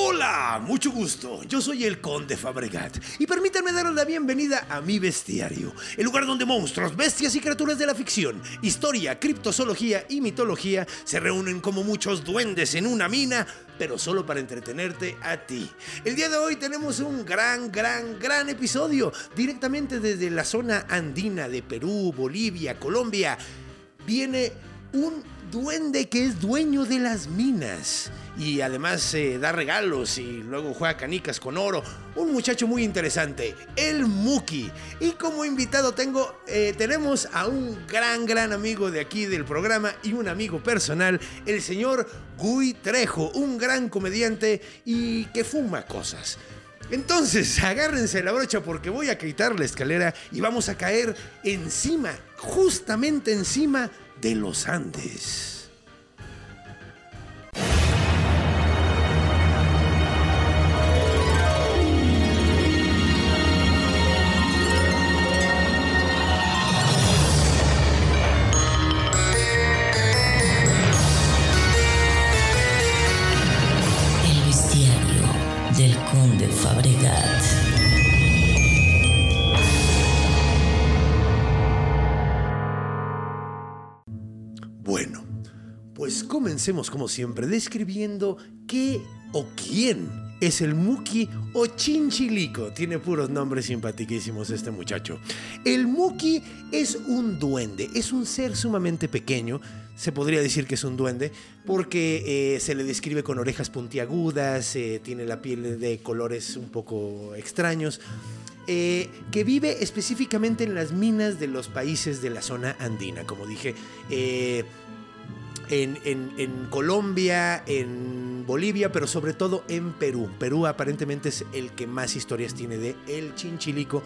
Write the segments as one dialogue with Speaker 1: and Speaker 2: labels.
Speaker 1: Hola, mucho gusto. Yo soy el Conde Fabregat y permítanme darles la bienvenida a mi bestiario, el lugar donde monstruos, bestias y criaturas de la ficción, historia, criptozoología y mitología se reúnen como muchos duendes en una mina, pero solo para entretenerte a ti. El día de hoy tenemos un gran, gran, gran episodio directamente desde la zona andina de Perú, Bolivia, Colombia. Viene un duende que es dueño de las minas y además eh, da regalos y luego juega canicas con oro. Un muchacho muy interesante, el Muki. Y como invitado tengo, eh, tenemos a un gran, gran amigo de aquí del programa y un amigo personal, el señor Gui Trejo, un gran comediante y que fuma cosas. Entonces, agárrense la brocha porque voy a quitar la escalera y vamos a caer encima, justamente encima de los Andes. Bueno, pues comencemos como siempre describiendo qué o quién es el Muki o Chinchilico. Tiene puros nombres simpaticísimos este muchacho. El Muki es un duende, es un ser sumamente pequeño. Se podría decir que es un duende porque eh, se le describe con orejas puntiagudas, eh, tiene la piel de colores un poco extraños. eh, que vive específicamente en las minas de los países de la zona andina, como dije, en, Colombia, en Bolivia, pero sobre todo en Perú. Perú aparentemente es el que más historias tiene de el chinchilico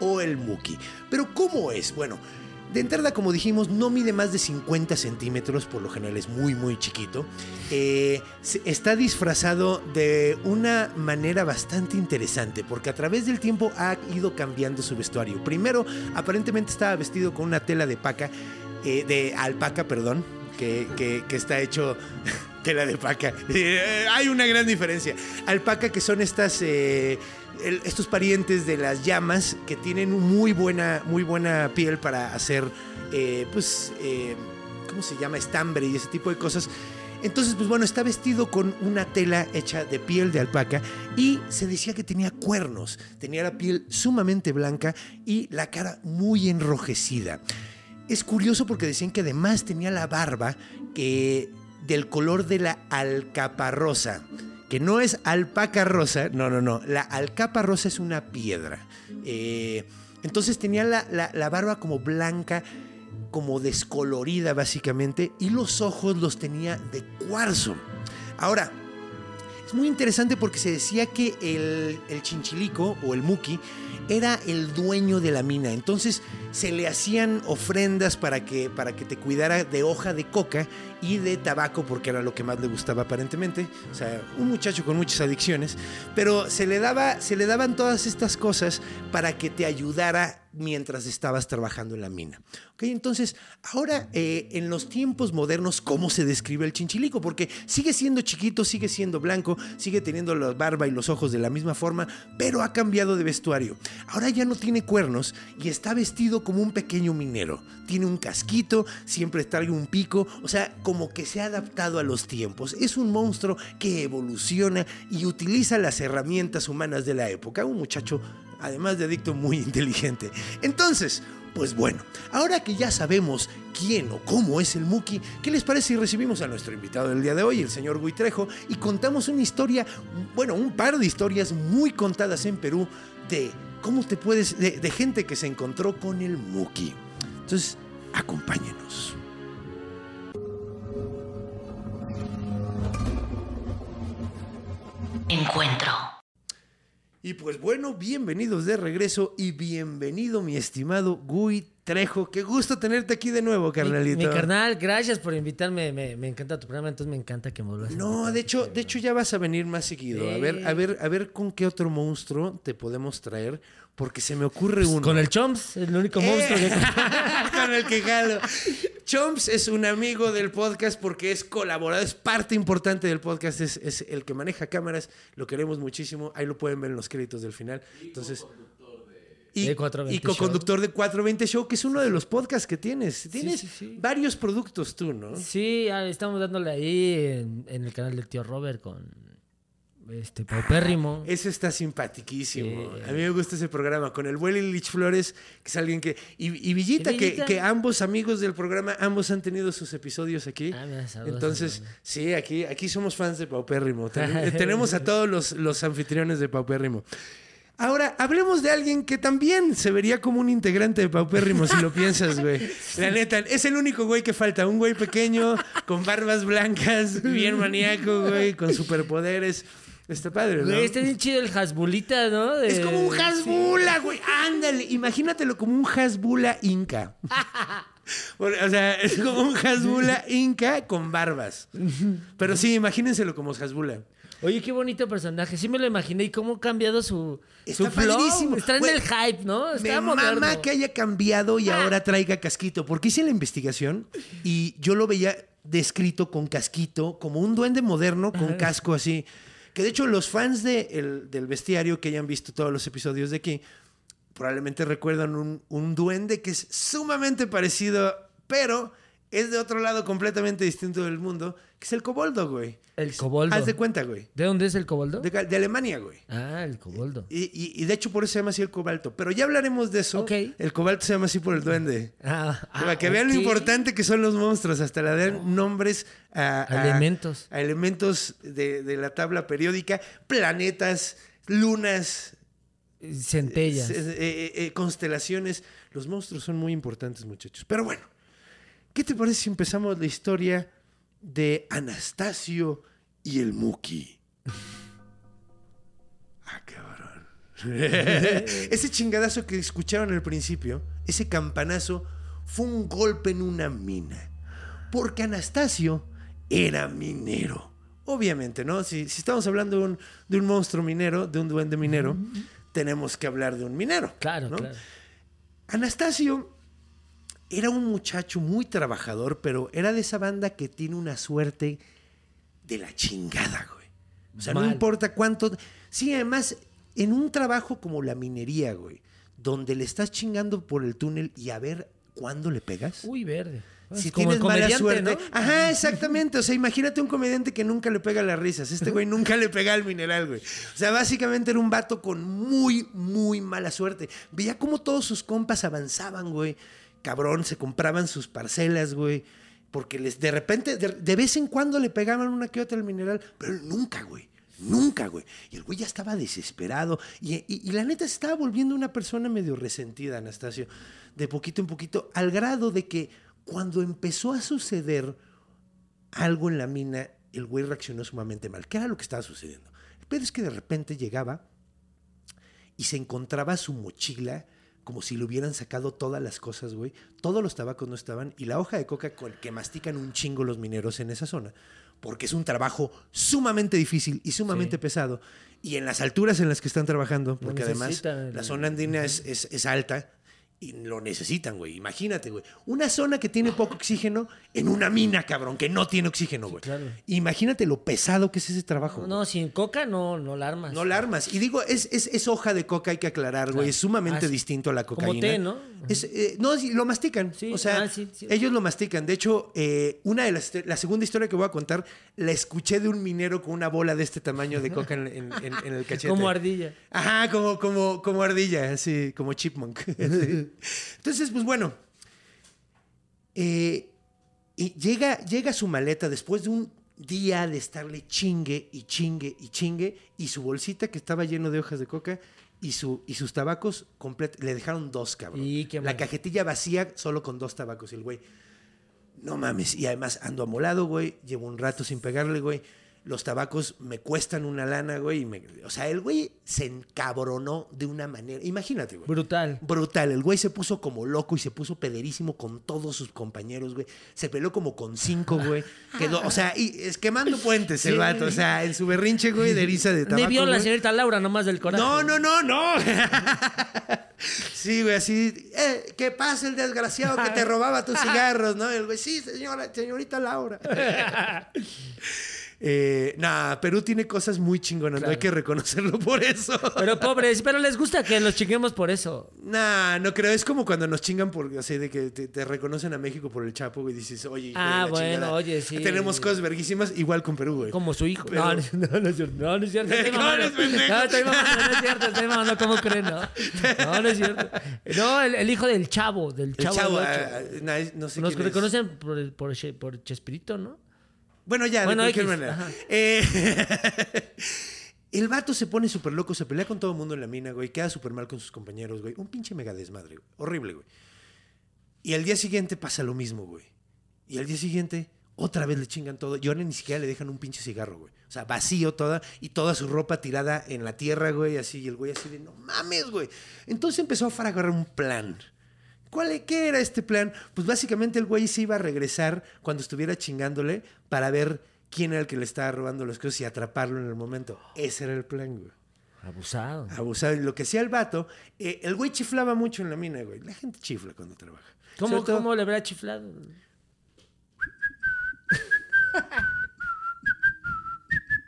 Speaker 1: o el muki. Pero ¿cómo es? Bueno, de entrada, como dijimos, no mide más de 50 centímetros, por lo general es muy, muy chiquito. Eh, está disfrazado de una manera bastante interesante, porque a través del tiempo ha ido cambiando su vestuario. Primero, aparentemente estaba vestido con una tela de paca, eh, de alpaca, perdón, que, está hecho tela de paca. Eh, hay una gran diferencia. Alpaca, que son eh, estos parientes de las llamas que tienen muy buena, muy buena piel para hacer, eh, pues, ¿cómo se llama? Estambre y ese tipo de cosas. Entonces, pues bueno, está vestido con una tela hecha de piel de alpaca y se decía que tenía cuernos, tenía la piel sumamente blanca y la cara muy enrojecida. Es curioso porque decían que además tenía la barba que del color de la alcaparrosa, que no es alpaca rosa, no, no, no, la alcaparrosa es una piedra. Eh, entonces tenía la, la- la barba como blanca, como descolorida básicamente, y los ojos los tenía de cuarzo. Ahora, es muy interesante porque se decía que el, el chinchilico o el muki era el dueño de la mina. Entonces se le hacían ofrendas para que, para que te cuidara de hoja de coca y de tabaco, porque era lo que más le gustaba aparentemente. O sea, un muchacho con muchas adicciones. Pero se le, daba, se le daban todas estas cosas para que te ayudara mientras estabas trabajando en la mina. Entonces, ahora eh, en los tiempos modernos, ¿cómo se describe el chinchilico? Porque sigue siendo chiquito, sigue siendo blanco, sigue teniendo la barba y los ojos de la misma forma, pero ha cambiado de vestuario. Ahora ya no tiene cuernos y está vestido como un pequeño minero. Tiene un casquito, siempre trae un pico, o sea, como que se ha adaptado a los tiempos. Es un monstruo que evoluciona y utiliza las herramientas humanas de la época. Un muchacho además de adicto, muy inteligente. Entonces, pues bueno, ahora que ya sabemos quién o cómo es el Muki, ¿qué les parece si recibimos a nuestro invitado del día de hoy, el señor Guitrejo, y contamos una historia, bueno, un par de historias muy contadas en Perú de cómo te puedes, de, de gente que se encontró con el Muki. Entonces, acompáñenos.
Speaker 2: Encuentro.
Speaker 1: Y pues bueno, bienvenidos de regreso y bienvenido mi estimado Gui Trejo. Qué gusto tenerte aquí de nuevo, carnalito.
Speaker 3: mi carnal, gracias por invitarme. Me, me encanta tu programa, entonces me encanta que me vuelvas
Speaker 1: No, de hecho, de hecho ya vas a venir más seguido. A ver, a ver, a ver con qué otro monstruo te podemos traer, porque se me ocurre uno.
Speaker 3: Pues Con el Chomps, el único monstruo que...
Speaker 1: Eh, con el que jalo. Chomps es un amigo del podcast porque es colaborador, es parte importante del podcast, es, es el que maneja cámaras, lo queremos muchísimo, ahí lo pueden ver en los créditos del final. Entonces, y,
Speaker 3: De 420
Speaker 1: y co-conductor de 420 Show, que es uno de los podcasts que tienes. Tienes
Speaker 3: sí, sí.
Speaker 1: varios productos tú, ¿no?
Speaker 3: Sí, ah, estamos dándole ahí en, en el canal del tío Robert con este Paupérrimo.
Speaker 1: Ese está simpaticísimo.
Speaker 3: Sí.
Speaker 1: A mí me gusta ese programa con el Willy Lich Flores, que es alguien que. Y, y Villita. Que, que ambos amigos del programa, ambos han tenido sus episodios aquí.
Speaker 3: Ah, mira, saludos,
Speaker 1: Entonces,
Speaker 3: saludos.
Speaker 1: sí, aquí, aquí somos fans de Paupérrimo. Eh, tenemos a todos los, los anfitriones de Paupérrimo. Ahora, hablemos de alguien que también se vería como un integrante de Paupérrimo, si lo piensas, güey. La neta, es el único güey que falta. Un güey pequeño, con barbas blancas, bien maníaco, güey, con superpoderes. Está padre, ¿no?
Speaker 3: Güey, está bien chido el Hasbulita, ¿no? De-
Speaker 1: Es como un Hasbula, güey. Ándale, imagínatelo como un Hasbula inca. O sea, es como un Hasbula inca con barbas. Pero sí, imagínenselo como Hasbula.
Speaker 3: Oye, qué bonito personaje. Sí me lo imaginé. ¿Y cómo ha cambiado su,
Speaker 1: Está
Speaker 3: su flow?
Speaker 1: padrísimo.
Speaker 3: Está en
Speaker 1: Güey,
Speaker 3: el hype, ¿no?
Speaker 1: Me
Speaker 3: Está moderno.
Speaker 1: mama que haya cambiado y ahora traiga casquito. Porque hice la investigación y yo lo veía descrito con casquito, como un duende moderno con casco así. Que de hecho los fans de el- del bestiario que hayan visto todos los episodios de aquí, probablemente recuerdan un, un duende que es sumamente parecido, pero es de otro lado completamente distinto del mundo, que es el coboldo, güey.
Speaker 3: El coboldo.
Speaker 1: Haz de cuenta, güey.
Speaker 3: ¿De dónde es el coboldo?
Speaker 1: De, de Alemania, güey.
Speaker 3: Ah, el coboldo.
Speaker 1: Y, y- y de hecho por eso se llama así el cobalto. Pero ya hablaremos de eso.
Speaker 3: Ok.
Speaker 1: El cobalto se llama así por el duende.
Speaker 3: Ah,
Speaker 1: Para
Speaker 3: ah,
Speaker 1: que vean lo importante que son los monstruos. Hasta le dan nombres a, a-
Speaker 3: Elementos.
Speaker 1: A elementos de, de la tabla periódica. Planetas, lunas,
Speaker 3: Centellas.
Speaker 1: eh, eh, eh, constelaciones. Los monstruos son muy importantes, muchachos. Pero bueno, ¿qué te parece si empezamos la historia de Anastasio y el Muki? Ah, cabrón. ese chingadazo que escucharon al principio, ese campanazo, fue un golpe en una mina. Porque Anastasio era minero. Obviamente, ¿no? Si, si estamos hablando de un, de un monstruo minero, de un duende minero, tenemos que hablar de un minero.
Speaker 3: Claro,
Speaker 1: ¿no?
Speaker 3: claro.
Speaker 1: Anastasio era un muchacho muy trabajador, pero era de esa banda que tiene una suerte de la chingada, güey. O sea, no importa cuánto. Sí, además, en un trabajo como la minería, güey, donde le estás chingando por el túnel y a ver cuándo le pegas.
Speaker 3: Uy, verde.
Speaker 1: Si
Speaker 3: como
Speaker 1: tienes mala suerte.
Speaker 3: ¿no?
Speaker 1: Ajá, exactamente. O sea, imagínate un comediante que nunca le pega las risas. Este güey nunca le pega al mineral, güey. O sea, básicamente era un vato con muy, muy mala suerte. Veía cómo todos sus compas avanzaban, güey. Cabrón, se compraban sus parcelas, güey. Porque les, de repente, de, vez en cuando le pegaban una que otra al mineral, pero nunca, güey. Nunca, güey. Y el güey ya estaba desesperado. Y, la neta se estaba volviendo una persona medio resentida, Anastasio. De poquito en poquito, al grado de que cuando empezó a suceder algo en la mina, el güey reaccionó sumamente mal. ¿Qué era lo que estaba sucediendo? El es que de repente llegaba y se encontraba su mochila como si le hubieran sacado todas las cosas, güey. Todos los tabacos no estaban y la hoja de coca con el que mastican un chingo los mineros en esa zona, porque es un trabajo sumamente difícil y sumamente
Speaker 3: Sí.
Speaker 1: pesado. Y en las alturas en las que están trabajando, porque además
Speaker 3: el-
Speaker 1: la zona andina es, es- es alta y lo necesitan, güey. Imagínate, güey. Una zona que tiene poco oxígeno en una mina, cabrón, que no tiene oxígeno, güey.
Speaker 3: claro.
Speaker 1: Imagínate lo pesado que es ese trabajo. güey.
Speaker 3: No, sin coca no, no la armas.
Speaker 1: No la armas. Y digo, es, es, es hoja de coca, hay que aclarar, güey.
Speaker 3: Claro.
Speaker 1: Es sumamente
Speaker 3: Ah,
Speaker 1: distinto a la
Speaker 3: Como
Speaker 1: cocaína.
Speaker 3: té, ¿no?
Speaker 1: Es, eh, no, sí, lo mastican.
Speaker 3: Sí,
Speaker 1: o sea,
Speaker 3: ah, sí, sí.
Speaker 1: ellos lo mastican. De hecho, eh, una de las, la segunda historia que voy a contar, la escuché de un minero con una bola de este tamaño de coca en, en- en- en el cachete.
Speaker 3: Como ardilla.
Speaker 1: Ajá, como, como, como ardilla, así, como chipmunk. Entonces, pues bueno. eh, y llega, llega su maleta después de un día de estarle chingue y chingue y chingue, y su bolsita que estaba lleno de hojas de coca, y, su, y sus tabacos complet- le dejaron dos, cabrón.
Speaker 3: Y
Speaker 1: La
Speaker 3: mal.
Speaker 1: cajetilla vacía solo con dos tabacos. Y el güey, no mames. Y además ando amolado, güey. Llevo un rato sin pegarle, güey. Los tabacos me cuestan una lana, güey. y me- o sea, el güey se encabronó de una manera. Imagínate, güey.
Speaker 3: Brutal.
Speaker 1: Brutal. El güey se puso como loco y se puso pederísimo con todos sus compañeros, güey. Se peleó como con cinco, güey. Quedó, o sea, y es quemando puentes el vato. O sea, en su berrinche, güey, de eriza de tabaco.
Speaker 3: Me vio la señorita Laura nomás del corazón.
Speaker 1: No, no, no, no. sí, güey, así. Eh, ¿Qué pasa el desgraciado que te robaba tus cigarros, no? El güey, sí, señora, señorita Laura. Eh, nah, Perú tiene cosas muy chingonas, no hay que reconocerlo por eso.
Speaker 3: Pero pobres, pero les gusta que los chinguemos por eso.
Speaker 1: Nah, no creo. Es como cuando nos chingan por, o sea, de que te, te reconocen a México por el Chapo, güey, y dices, oye,
Speaker 3: Ah, bueno,
Speaker 1: chingada.
Speaker 3: oye, sí.
Speaker 1: Tenemos cosas verguísimas, igual con Perú, güey.
Speaker 3: Como su hijo.
Speaker 1: Pero-
Speaker 3: No, no, no es cierto. No, no es cierto. Estoy
Speaker 1: ¿Cómo
Speaker 3: mamando.
Speaker 1: pendejo?
Speaker 3: No, estoy mamando, no es cierto. Estoy mamando. ¿Cómo creen? No, no, no es cierto. No, el, el hijo del chavo, del
Speaker 1: El
Speaker 3: chavo.
Speaker 1: chavo,
Speaker 3: del ocho.
Speaker 1: ah, nah, no sé
Speaker 3: Nos
Speaker 1: quién es.
Speaker 3: reconocen por, el- por, Che- por Chespirito, ¿no?
Speaker 1: Bueno, ya,
Speaker 3: Bueno,
Speaker 1: de cualquier
Speaker 3: X,
Speaker 1: manera. Eh, el vato se pone súper loco, se pelea con todo el mundo en la mina, güey. Queda súper mal con sus compañeros, güey. Un pinche mega desmadre, güey. Horrible, güey. Y al día siguiente pasa lo mismo, güey. Y al día siguiente, otra vez le chingan todo. Y ahora ni siquiera le dejan un pinche cigarro, güey. O sea, vacío toda. Y toda su ropa tirada en la tierra, güey. Así. Y el güey así de, no mames, güey. Entonces empezó a fraguar un plan. ¿Cuál, e- ¿Qué era este plan? Pues básicamente el güey se iba a regresar cuando estuviera chingándole para ver quién era el que le estaba robando las cosas y atraparlo en el momento. Ese era el plan, güey.
Speaker 3: Abusado.
Speaker 1: Abusado. Y lo que hacía el vato, eh, el güey chiflaba mucho en la mina, güey. La gente chifla cuando trabaja.
Speaker 3: ¿Cómo,
Speaker 1: todo-
Speaker 3: ¿Cómo le habrá chiflado?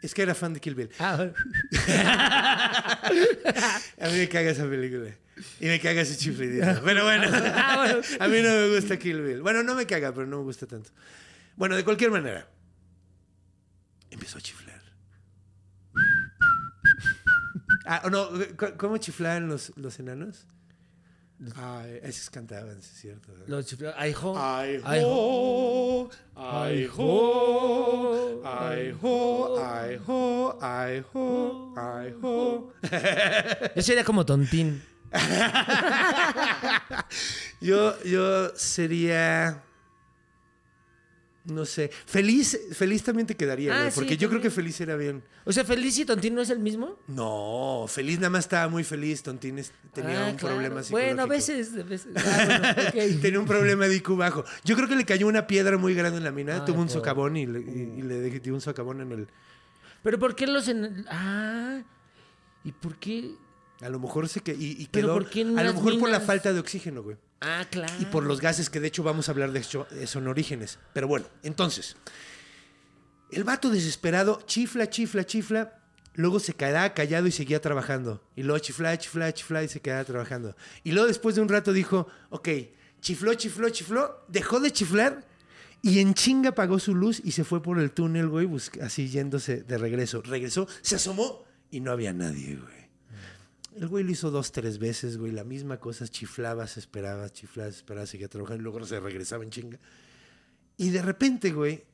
Speaker 1: Es que era fan de Kill Bill.
Speaker 3: Ah,
Speaker 1: A mí me caga esa película. Y me caga ese chiflidito. Pero bueno,
Speaker 3: Ah,
Speaker 1: a mí no me gusta Kill Bill. Bueno, no me caga, pero no me gusta tanto. Bueno, de cualquier manera, empezó a chiflar. Ah, o no, ¿c- ¿cómo chiflaban los, los enanos? Ay, esos cantaban, sí es cierto.
Speaker 3: Lo chifló. Ay, jo.
Speaker 1: Ay, ho, ay, ho, ay, ho, ay, ho, ay, ho, ay, ho.
Speaker 3: Yo sería como tontín.
Speaker 1: Yo, yo sería. No sé. Feliz, feliz también te quedaría,
Speaker 3: Ah,
Speaker 1: güey,
Speaker 3: sí,
Speaker 1: porque yo creo que feliz era bien.
Speaker 3: O sea, Feliz y Tontín no es el mismo.
Speaker 1: No, feliz nada más estaba muy feliz. Tontines tenía
Speaker 3: Ah,
Speaker 1: un
Speaker 3: claro.
Speaker 1: problema psicológico.
Speaker 3: Bueno, a veces. A veces. Ah, bueno.
Speaker 1: Tenía un problema de IQ bajo. Yo creo que le cayó una piedra muy grande en la mina. Tuvo un socavón y le, y, y le dio un socavón en el.
Speaker 3: Pero ¿por qué los en... Ah, ¿y por qué?
Speaker 1: A lo mejor se que y, y
Speaker 3: Pero
Speaker 1: quedó.
Speaker 3: ¿por qué en
Speaker 1: a lo mejor por la falta de oxígeno, güey.
Speaker 3: Ah, claro.
Speaker 1: Y por los gases que de hecho vamos a hablar de eso eh, son orígenes. Pero bueno, entonces, el vato desesperado chifla, chifla, chifla, luego se quedaba callado y seguía trabajando. Y luego chifla, chifla, chifla y se quedaba trabajando. Y luego después de un rato dijo, ok, chifló, chifló, chifló, dejó de chiflar y en chinga apagó su luz y se fue por el túnel, güey, así yéndose de regreso. Regresó, se asomó y no había nadie, güey. El güey lo hizo dos, tres veces, güey. La misma cosa, chiflaba, se esperaba, chiflaba, se esperaba, seguía trabajando y luego se regresaba en chinga. Y de repente, güey,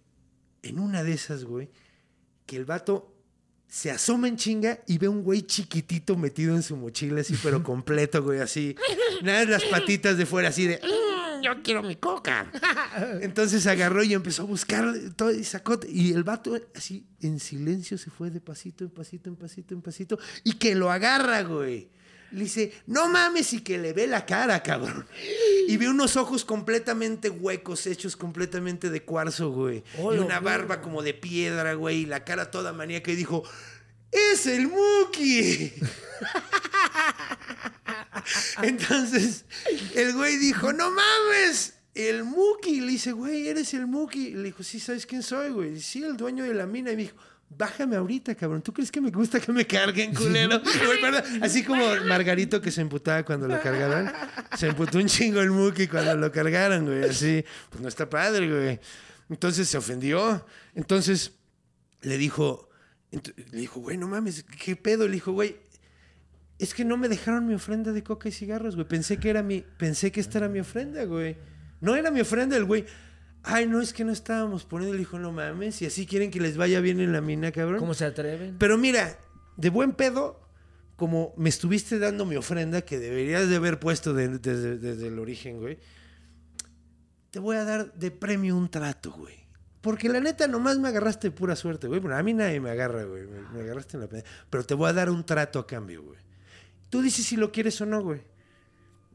Speaker 1: en una de esas, güey, que el vato se asoma en chinga y ve un güey chiquitito metido en su mochila, así, pero completo, güey, así. Nada, las patitas de fuera, así de. "Mm, Yo quiero mi coca. Entonces agarró y empezó a buscar todo y sacó. Y el vato, así, en silencio, se fue de pasito en pasito, en pasito, en pasito. Y que lo agarra, güey. Le dice, no mames, y que le ve la cara, cabrón. Y ve unos ojos completamente huecos, hechos completamente de cuarzo, güey.
Speaker 3: Oh,
Speaker 1: y una barba como de piedra, güey. Y la cara toda maníaca. Y dijo, ¡es el Muki! Entonces, el güey dijo, no mames, el Muki. Le dice, güey, eres el Muki. Le dijo, sí, ¿sabes quién soy, güey? Sí, el dueño de la mina. Y me dijo, bájame ahorita, cabrón. ¿Tú crees que me gusta que me carguen, culero? Así como Margarito que se emputaba cuando lo cargaron. Se emputó un chingo el Muki cuando lo cargaron, güey. Así, pues no está padre, güey. Entonces se ofendió. Entonces le dijo, le dijo, güey, no mames, ¿qué pedo? Le dijo, güey, es que no me dejaron mi ofrenda de coca y cigarros, güey. Pensé que era mi, pensé que esta era mi ofrenda, güey. No era mi ofrenda, el güey. Ay, no, es que no estábamos poniendo. Le dijo, no mames, y así quieren que les vaya bien en la mina, cabrón.
Speaker 3: ¿Cómo se atreven?
Speaker 1: Pero mira, de buen pedo, como me estuviste dando mi ofrenda que deberías de haber puesto de- desde, desde el origen, güey, te voy a dar de premio un trato, güey. Porque la neta nomás me agarraste de pura suerte, güey. Bueno, a mí nadie me agarra, güey. Me, me agarraste en la pena. Pero te voy a dar un trato a cambio, güey. Tú dices si lo quieres o no, güey.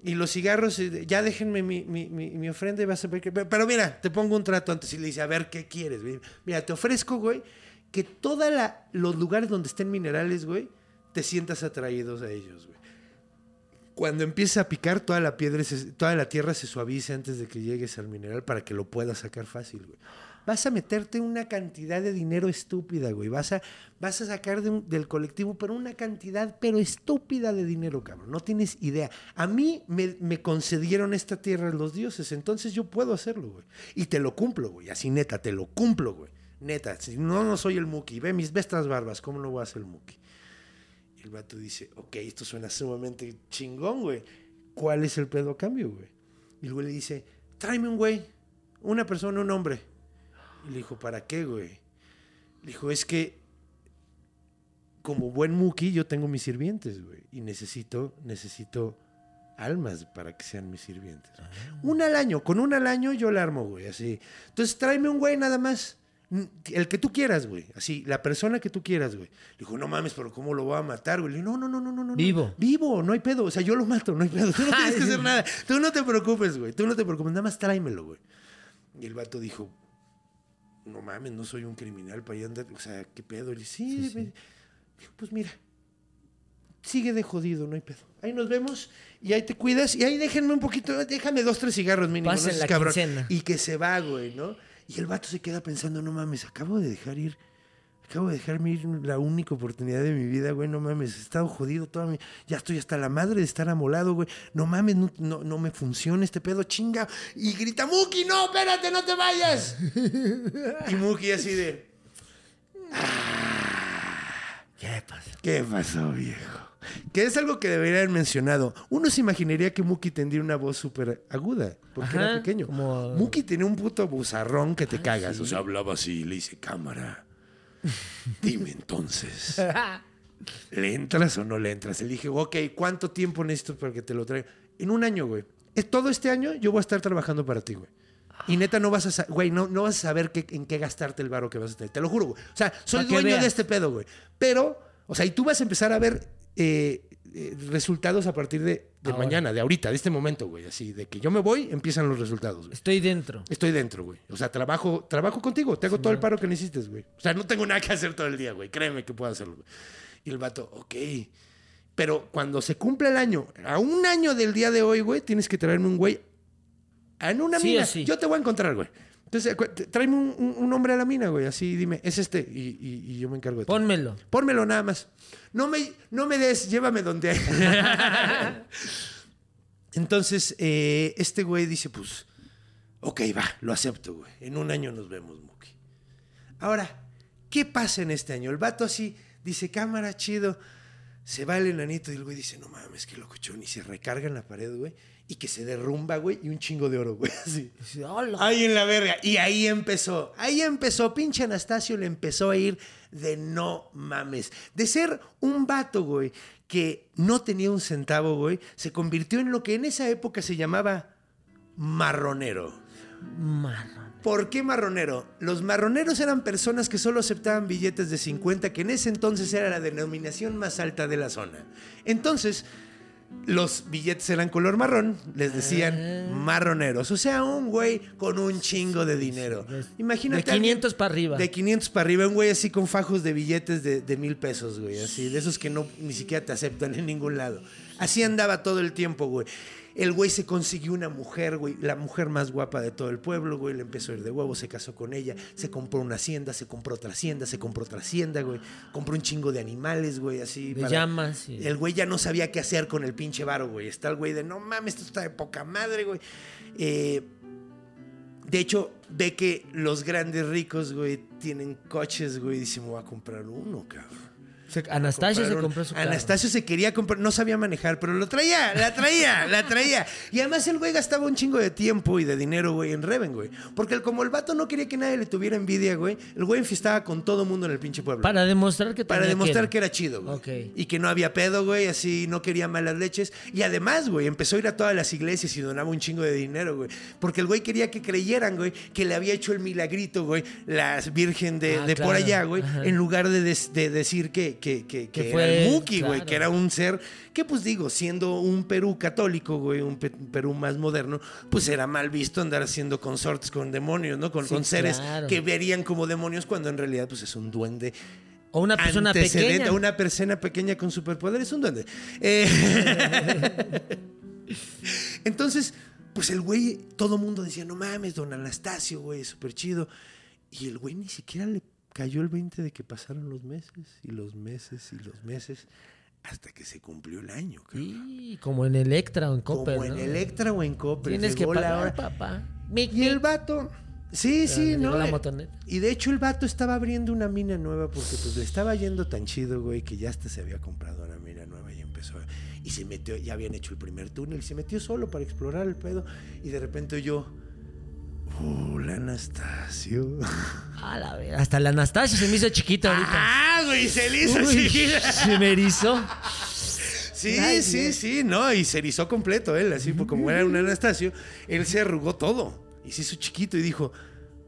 Speaker 1: Y los cigarros, eh, ya déjenme mi, mi, mi- ofrenda y vas a ver que... Pero mira, te pongo un trato antes y le dice, a ver, ¿qué quieres, güey? Mira, te ofrezco, güey, que todos los lugares donde estén minerales, güey, te sientas atraídos a ellos, güey. Cuando empieza a picar, toda la piedra, toda la tierra se suaviza antes de que llegues al mineral para que lo puedas sacar fácil, güey. Vas a meterte una cantidad de dinero estúpida, güey. Vas a, vas a sacar del colectivo, pero una cantidad, pero estúpida de dinero, cabrón. No tienes idea. A mí me, concedieron esta tierra los dioses, entonces yo puedo hacerlo, güey. Y te lo cumplo, güey. Así neta, te lo cumplo, güey. Neta, si no, no soy el Muki. Ve mis ve estas barbas, ¿cómo no voy a ser el Muki? Y el vato dice, ok, esto suena sumamente chingón, güey. ¿Cuál es el pedo a cambio, güey? Y el güey le dice, tráeme un güey, una persona, un hombre. Le dijo, ¿para qué, güey? Le dijo, es que como buen Muki yo tengo mis sirvientes, güey. Y necesito, necesito almas para que sean mis sirvientes. Un al año, con un al año yo la armo, güey, así. Entonces tráeme un güey nada más. El que tú quieras, güey. Así, la persona que tú quieras, güey. Le dijo, no mames, pero ¿cómo lo voy a matar, güey? Le dijo, no, no, no, no, no, no.
Speaker 3: Vivo.
Speaker 1: Vivo, no hay pedo. O sea, yo lo mato, no hay pedo. Tú no tienes que hacer nada. Tú no te preocupes, güey. Tú no te preocupes. Nada más tráemelo, güey. Y el vato dijo, no mames, no soy un criminal para allá andar. O sea, ¿qué pedo? Le sí, ve- Dijo, pues mira, sigue de jodido, no hay pedo. Ahí nos vemos y ahí te cuidas y ahí déjenme un poquito, déjame dos, tres cigarros mínimo.
Speaker 3: Pasen
Speaker 1: no seas
Speaker 3: la
Speaker 1: cabrón.
Speaker 3: quincena.
Speaker 1: Y que se va, güey, ¿no? Y el vato se queda pensando, no mames, acabo de dejar ir, acabo de dejarme ir la única oportunidad de mi vida, güey, no mames, he estado jodido toda mi, ya estoy hasta la madre de estar amolado, güey, no mames, no, no, no me funciona este pedo, chinga. Y grita, Muki, no, espérate, no te vayas. y Muki así de...
Speaker 3: ¿Qué pasa?
Speaker 1: ¿Qué pasó, viejo? Que es algo que debería haber mencionado. Uno se imaginaría que Muki tendría una voz súper aguda, porque
Speaker 3: Ajá,
Speaker 1: era pequeño.
Speaker 3: como-
Speaker 1: Muki tenía un puto buzarrón que te cagas. O sea, hablaba así le dice, cámara, dime entonces, ¿le entras o no le entras? Le dije, ok, ¿cuánto tiempo necesito para que te lo traiga? En un año, güey. Todo este año yo voy a estar trabajando para ti, güey. Y neta, no vas a, güey, no, no vas a saber qué- en qué gastarte el varo que vas a tener. Te lo juro, güey. O sea, soy dueño
Speaker 3: veas.
Speaker 1: de este pedo, güey. Pero, o sea, y tú vas a empezar a ver eh, eh, resultados a partir de, mañana, de ahorita, de este momento, güey. Así, de que yo me voy, empiezan los resultados, güey.
Speaker 3: Estoy dentro.
Speaker 1: Estoy dentro, güey. O sea, trabajo, trabajo contigo. Te hago todo el paro que necesites, güey. O sea, no tengo nada que hacer todo el día, güey. Créeme que puedo hacerlo, güey. Y el vato, ok. Pero cuando se cumple el año, a un año del día de hoy, güey, tienes que traerme un güey en una mina.
Speaker 3: sí.
Speaker 1: Yo te voy a encontrar, güey. Entonces, tráeme un, un- un hombre a la mina, güey. Así, dime, es este. Y, y- y yo me encargo de todo.
Speaker 3: Pónmelo.
Speaker 1: Pónmelo nada más. No me, no me des, llévame donde hay. Entonces, eh, este güey dice, pues, ok, va, lo acepto, güey. En un año nos vemos, Muki. Ahora, ¿qué pasa en este año? El vato así dice, cámara, chido. Se va el enanito y el güey dice, no mames, qué locochón. Y se recarga en la pared, güey. Y que se derrumba, güey. Y un chingo de oro, güey. Así. Ahí en la verga. Y ahí empezó. Ahí empezó. Pinche Anastasio le empezó a ir de no mames. De ser un vato, güey, que no tenía un centavo, güey, se convirtió en lo que en esa época se llamaba marronero.
Speaker 3: Marrón.
Speaker 1: ¿Por qué marronero? Los marroneros eran personas que solo aceptaban billetes de 50, que en ese entonces era la denominación más alta de la zona. Entonces, los billetes eran color marrón, les decían marroneros. O sea, un güey con un chingo de dinero. Imagínate.
Speaker 3: De
Speaker 1: alguien-
Speaker 3: 500 para arriba.
Speaker 1: De 500 para arriba, un güey así con fajos de billetes de, de mil pesos, güey. Así, de esos que no ni siquiera te aceptan en ningún lado. Así andaba todo el tiempo, güey. El güey se consiguió una mujer, güey, la mujer más guapa de todo el pueblo, güey. Le empezó a ir de huevo, se casó con ella, se compró una hacienda, se compró otra hacienda, se compró otra hacienda, güey. Compró un chingo de animales, güey, así.
Speaker 3: De llamas y-
Speaker 1: El güey ya no sabía qué hacer con el pinche varo, güey. Está el güey de, no mames, esto está de poca madre, güey. Eh, de hecho, ve que los grandes ricos, güey, tienen coches, güey, y dice, me voy a comprar uno, cabrón.
Speaker 3: Se- Anastasio se compró su carro.
Speaker 1: Anastasio se quería comprar, no sabía manejar, pero lo traía, la traía, la traía. Y además el güey gastaba un chingo de tiempo y de dinero, güey, en Reven, güey. Porque el- como el vato no quería que nadie le tuviera envidia, güey, el güey enfiestaba con todo mundo en el pinche pueblo.
Speaker 3: Para demostrar que
Speaker 1: Para demostrar que
Speaker 3: era.
Speaker 1: era chido, güey.
Speaker 3: Ok.
Speaker 1: Y que no había pedo, güey, así no quería malas leches. Y además, güey, empezó a ir a todas las iglesias y donaba un chingo de dinero, güey. Porque el güey quería que creyeran, güey, que le había hecho el milagrito, güey, la Virgen de,
Speaker 3: Ah,
Speaker 1: de por allá, güey,
Speaker 3: Ajá.
Speaker 1: en lugar de decir que, que, que,
Speaker 3: Que
Speaker 1: que
Speaker 3: fue-
Speaker 1: era el Muki, güey,
Speaker 3: claro.
Speaker 1: que era un ser que, pues digo, siendo un Perú católico, güey, un Pe- Perú más moderno, pues era mal visto andar haciendo consortes con demonios, ¿no? Con,
Speaker 3: Sí,
Speaker 1: con seres
Speaker 3: claro.
Speaker 1: que verían como demonios cuando en realidad, pues es un duende
Speaker 3: O una persona pequeña.
Speaker 1: Una persona pequeña con superpoderes, un duende. Eh, Entonces, pues el güey, todo mundo decía, no mames, don Anastasio, güey, súper chido. Y el güey ni siquiera le cayó el 20 de que pasaron los meses y los meses y los meses hasta que se cumplió el año. cabrón.
Speaker 3: Sí, como en Electra o en Copper.
Speaker 1: Como en. Electra o en Copper.
Speaker 3: Tienes que
Speaker 1: llegó
Speaker 3: pagar, papá. Mic,
Speaker 1: Y el vato, sí, sí, ¿no?
Speaker 3: la
Speaker 1: Eh. Y de hecho el vato estaba abriendo una mina nueva porque pues le estaba yendo tan chido, güey, que ya hasta se había comprado una mina nueva y empezó a- y se metió, ya habían hecho el primer túnel y se metió solo para explorar el pedo y de repente yo, uh, la Anastasio.
Speaker 3: A la ver, hasta la Anastasio se me hizo chiquito ahorita.
Speaker 1: ah, güey, se le hizo
Speaker 3: Uy,
Speaker 1: chiquita.
Speaker 3: se me erizó.
Speaker 1: Sí,
Speaker 3: Ay,
Speaker 1: sí,
Speaker 3: Dios.
Speaker 1: sí, no, y se erizó completo él, así pues, como era un Anastasio, él se arrugó todo y se hizo chiquito y dijo,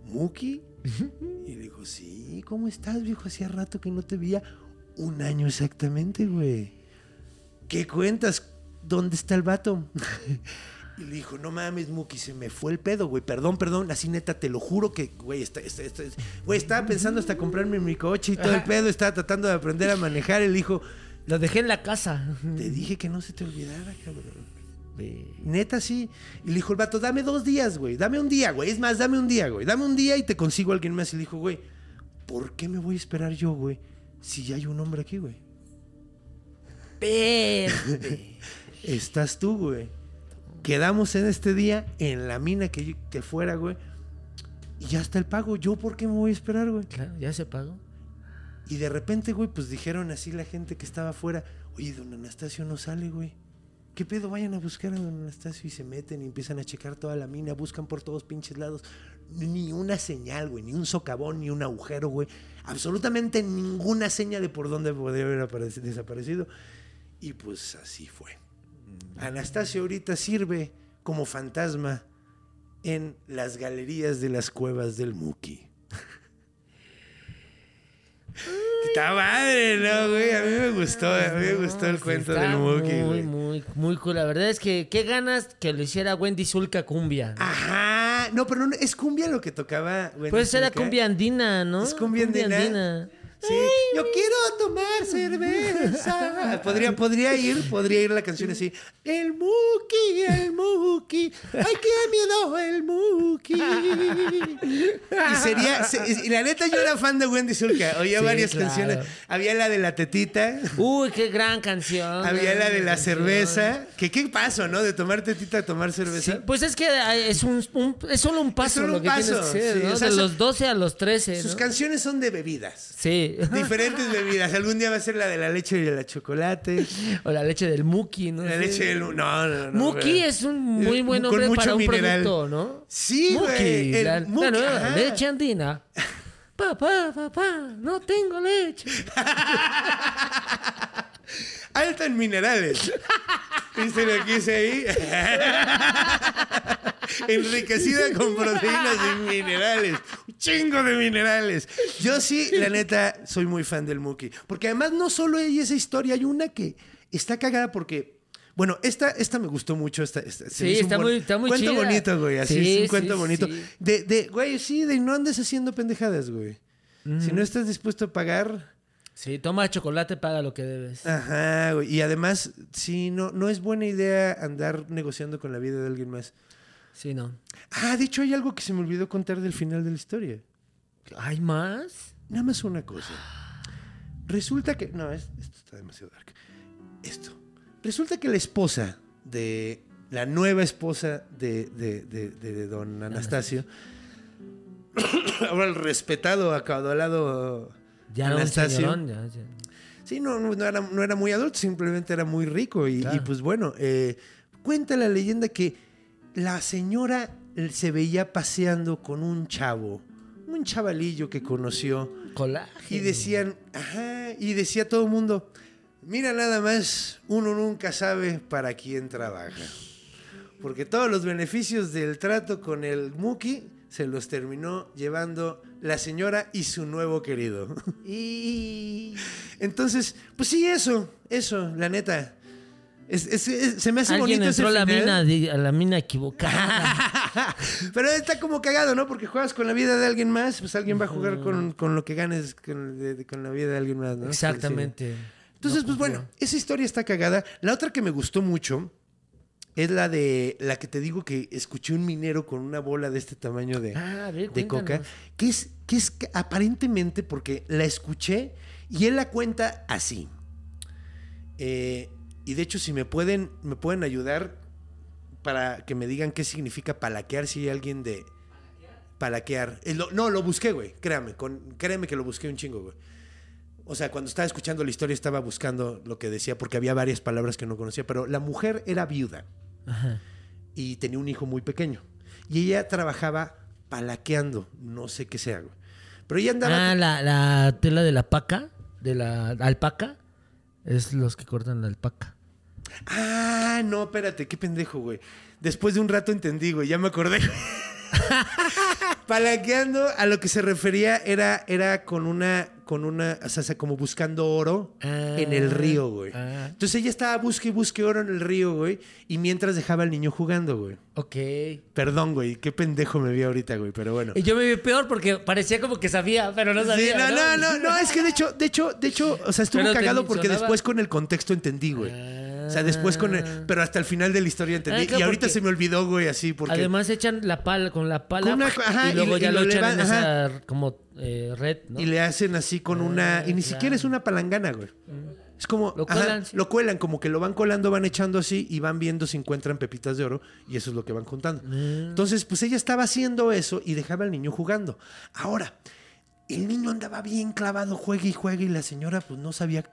Speaker 1: ¿Muki? Y le dijo, sí, ¿cómo estás, viejo? Hacía rato que no te veía. Un año exactamente, güey. ¿Qué cuentas? ¿Dónde está el vato? Y le dijo, no mames, Muki, se me fue el pedo, güey. Perdón, perdón, así neta, te lo juro que, güey, está, está- está- güey, estaba pensando hasta comprarme mi coche y todo el pedo. Estaba tratando de aprender a manejar. Él dijo,
Speaker 3: Lo dejé en la casa.
Speaker 1: te dije que no se te olvidara, cabrón. Neta, sí. Y le dijo el vato, dame dos días, güey. Dame un día, güey. Es más, dame un día, güey. Dame un día y te consigo a alguien más. Y le dijo, güey, ¿por qué me voy a esperar yo, güey? Si ya hay un hombre aquí, güey. Estás tú, güey. Quedamos en este día en la mina que, que fuera, güey. Y ya está el pago. ¿Yo por qué me voy a esperar, güey?
Speaker 3: Claro, ya se pagó.
Speaker 1: Y de repente, güey, pues dijeron así la gente que estaba afuera, oye, don Anastasio no sale, güey. ¿Qué pedo? Vayan a buscar a don Anastasio y se meten y empiezan a checar toda la mina, buscan por todos pinches lados. Ni una señal, güey, ni un socavón, ni un agujero, güey. Absolutamente ninguna señal de por dónde podría haber apareci- desaparecido. Y pues así fue. Anastasio ahorita sirve como fantasma en las galerías de las cuevas del Muki. Está madre, ¿no, güey? A mí me gustó, a mí me gustó el cuento
Speaker 3: está
Speaker 1: del Muki,
Speaker 3: Muy,
Speaker 1: güey.
Speaker 3: muy, muy cool. La verdad es que qué ganas que lo hiciera Wendy Zulka Cumbia.
Speaker 1: Ajá. No, pero no, es cumbia lo que tocaba. Wendy
Speaker 3: pues era cumbia andina, ¿no?
Speaker 1: Es cumbia andina. Sí. Yo quiero tomar cerveza. Podría, podría ir, podría ir la canción así. El Muki, el Muki. Ay, qué miedo el Muki. Y sería, se- y la neta yo era fan de Wendy Zulka. Oía
Speaker 3: Sí,
Speaker 1: varias
Speaker 3: claro.
Speaker 1: canciones. Había la de la tetita.
Speaker 3: Uy, qué gran canción.
Speaker 1: Había la de la
Speaker 3: canción.
Speaker 1: cerveza. Que qué paso, ¿no? De tomar tetita a tomar
Speaker 3: Sí,
Speaker 1: cerveza.
Speaker 3: pues es que es, un, un- es solo un paso
Speaker 1: solo
Speaker 3: lo
Speaker 1: un
Speaker 3: que tienes que
Speaker 1: paso,
Speaker 3: hacer,
Speaker 1: sí,
Speaker 3: ¿no?
Speaker 1: o sea,
Speaker 3: de los 12 a los 13,
Speaker 1: Sus
Speaker 3: ¿no?
Speaker 1: canciones son de bebidas.
Speaker 3: Sí.
Speaker 1: Diferentes bebidas. Algún día va a ser la de la leche y de la chocolate.
Speaker 3: o la leche del Muki, ¿no?
Speaker 1: La
Speaker 3: sé.
Speaker 1: leche del... No, no, no.
Speaker 3: Muki es un muy buen nombre para un
Speaker 1: mineral.
Speaker 3: producto, ¿no?
Speaker 1: Sí,
Speaker 3: Muki,
Speaker 1: güey. El
Speaker 3: la,
Speaker 1: Muki,
Speaker 3: la nueva
Speaker 1: ajá.
Speaker 3: leche andina. Papá, papá, no tengo leche.
Speaker 1: Alta en minerales. ¿Viste lo que hice ahí? Enriquecida con proteínas y minerales. Un chingo de minerales. Yo sí, la neta, soy muy fan del Muki. Porque además no solo hay esa historia, hay una que está cagada porque... Bueno, esta, esta me gustó mucho. Esta, esta-
Speaker 3: Sí, está
Speaker 1: buen-
Speaker 3: muy- está muy
Speaker 1: Cuento
Speaker 3: chida.
Speaker 1: bonito, güey. Así
Speaker 3: Sí,
Speaker 1: es un
Speaker 3: sí,
Speaker 1: cuento bonito.
Speaker 3: sí.
Speaker 1: De, de, güey, sí, de no andes haciendo pendejadas, güey. Si no estás dispuesto a pagar...
Speaker 3: Sí, toma chocolate, paga lo que debes.
Speaker 1: Ajá, güey. Y además, sí, no, no es buena idea andar negociando con la vida de alguien más.
Speaker 3: Sí, no.
Speaker 1: Ah, de hecho, hay algo que se me olvidó contar del final de la historia.
Speaker 3: ¿Hay más?
Speaker 1: Nada más una cosa. Resulta que. No, es- esto está demasiado dark. Esto. Resulta que la esposa de. La nueva esposa de, de- de- don Anastasio. Ahora el respetado, acaudalado
Speaker 3: Ya no, un
Speaker 1: Anastasio.
Speaker 3: señorón, ya, ya.
Speaker 1: Sí, no, no, no era, no era muy adulto, simplemente era muy rico. Y, y, pues bueno, eh, cuenta la leyenda que la señora se veía paseando con un chavo, un chavalillo que conoció.
Speaker 3: Colágeno.
Speaker 1: Y decían, ajá, y decía todo el mundo, mira nada más, uno nunca sabe para quién trabaja. Porque todos los beneficios del trato con el Muki se los terminó llevando la señora y su nuevo querido.
Speaker 3: Y...
Speaker 1: Entonces, pues sí, eso, eso, la neta. Es- es- es- se me hace
Speaker 3: Alguien
Speaker 1: bonito ese
Speaker 3: entró a la,
Speaker 1: final.
Speaker 3: mina, di- a la mina equivocada.
Speaker 1: Pero está como cagado, ¿no? Porque juegas con la vida de alguien más, pues alguien va a jugar con, con lo que ganes con, de- de- con la vida de alguien más, ¿no?
Speaker 3: Exactamente.
Speaker 1: Entonces, pues bueno, esa historia está cagada. La otra que me gustó mucho es la de la que te digo que escuché un minero con una bola de este tamaño de,
Speaker 3: Ah, a ver,
Speaker 1: de coca,
Speaker 3: cuéntanos.
Speaker 1: que es, que es que aparentemente porque la escuché y él la cuenta así. Eh, y de hecho, si me pueden, me pueden ayudar para que me digan qué significa palaquear si hay alguien de palaquear. Eh, lo- no, lo busqué, güey. Créame, con, créeme que lo busqué un chingo, güey. O sea, cuando estaba escuchando la historia estaba buscando lo que decía porque había varias palabras que no conocía, pero la mujer era viuda y tenía un hijo muy pequeño. Y ella trabajaba palaqueando, no sé qué sea, güey. Pero ella andaba...
Speaker 3: Ah, la, la tela de la paca, de la alpaca, es los que cortan la alpaca.
Speaker 1: Ah, no, espérate, qué pendejo, güey. Después de un rato entendí, güey, ya me acordé. Palaqueando a lo que se refería era, era con una, con una, o sea, como buscando oro
Speaker 3: Ah,
Speaker 1: en el río, güey.
Speaker 3: ah.
Speaker 1: Entonces ella estaba busque y busque oro en el río, güey, y mientras dejaba al niño jugando, güey.
Speaker 3: Ok.
Speaker 1: Perdón, güey, qué pendejo me vi ahorita, güey, pero bueno.
Speaker 3: Y yo me vi peor porque parecía como que sabía, pero no
Speaker 1: Sí,
Speaker 3: sabía.
Speaker 1: no, no, no, no, es que de hecho, de hecho, de hecho, o sea, estuvo
Speaker 3: Pero
Speaker 1: cagado porque después con el contexto entendí, güey. O sea, después con el, pero hasta el final de la historia entendí.
Speaker 3: Ah, claro,
Speaker 1: y ahorita se me olvidó, güey, así, porque...
Speaker 3: Además echan la pala con la pala
Speaker 1: Con una- ajá,
Speaker 3: y luego ya
Speaker 1: y
Speaker 3: lo,
Speaker 1: lo
Speaker 3: echan en esa como eh, red, ¿no?
Speaker 1: Y le hacen así con una... Y ni
Speaker 3: Ah,
Speaker 1: siquiera es una palangana, güey. Es como...
Speaker 3: Lo
Speaker 1: ajá,
Speaker 3: cuelan, sí.
Speaker 1: lo cuelan, como que lo van colando, van echando así y van viendo si encuentran pepitas de oro y eso es lo que van contando.
Speaker 3: Ah.
Speaker 1: Entonces, pues ella estaba haciendo eso y dejaba al niño jugando. Ahora, el niño andaba bien clavado, juegue y juegue y la señora pues no sabía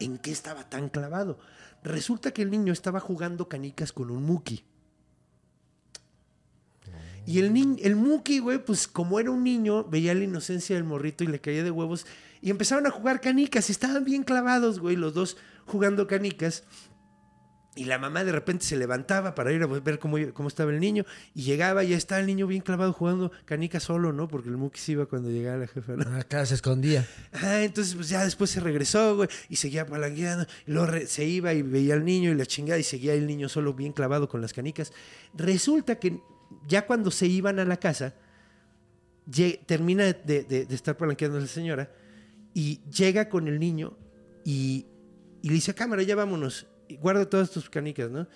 Speaker 1: en qué estaba tan clavado. Resulta que el niño estaba jugando canicas con un muki. Y el, ni- el Muki, güey, pues como era un niño, veía la inocencia del morrito y le caía de huevos. Y empezaron a jugar canicas y estaban bien clavados, güey, los dos jugando canicas. Y la mamá de repente se levantaba para ir a ver cómo, cómo estaba el niño. Y llegaba y ya estaba el niño bien clavado jugando canicas solo, ¿no? Porque el Muki se iba cuando llegaba la jefa, ¿no?
Speaker 3: Ah, claro, se escondía.
Speaker 1: Ah, entonces pues ya después se regresó, güey, y seguía palanqueando, y luego se iba y veía al niño y la chingada, y seguía el niño solo bien clavado con las canicas. Resulta que ya cuando se iban a la casa, termina de, de- de estar palanqueando a la señora, y llega con el niño y, y le dice, cámara, ya vámonos, guarda todas tus canicas, ¿no?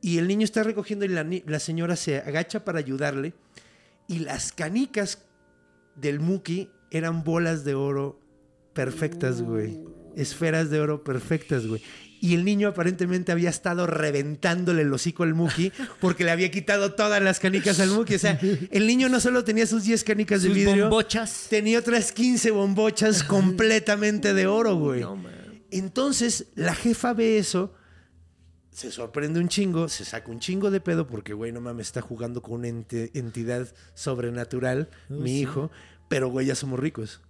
Speaker 1: Y el niño está recogiendo y la, señora se agacha para ayudarle, y las canicas del Muki eran bolas de oro perfectas, güey. Esferas de oro perfectas, güey. Y el niño aparentemente había estado reventándole el hocico al Muki porque le había quitado todas las canicas al Muki. O sea, el niño no solo tenía sus 10 canicas de
Speaker 3: Sus
Speaker 1: vidrio,
Speaker 3: bombochas.
Speaker 1: tenía otras 15 bombochas completamente de oro, güey.
Speaker 3: No, man.
Speaker 1: Entonces, la jefa ve eso, se sorprende un chingo, se saca un chingo de pedo porque, güey, no mames, está jugando con una ente- entidad sobrenatural, mi hijo, pero, güey, ya somos ricos.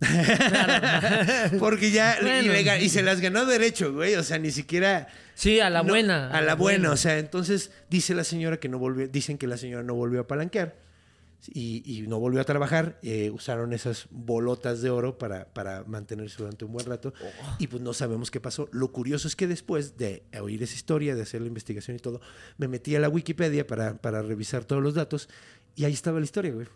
Speaker 1: porque ya, y, le se las ganó derecho, güey, o sea, ni siquiera...
Speaker 3: Sí, a la
Speaker 1: no,
Speaker 3: buena.
Speaker 1: A la buena, o sea, entonces dice la señora que no volvió, dicen que la señora no volvió a palanquear y, y no volvió a trabajar. eh, usaron esas bolotas de oro para, para mantenerse durante un buen rato y pues no sabemos qué pasó. Lo curioso es que después de oír esa historia, de hacer la investigación y todo, me metí a la Wikipedia para, para revisar todos los datos y ahí estaba la historia, güey.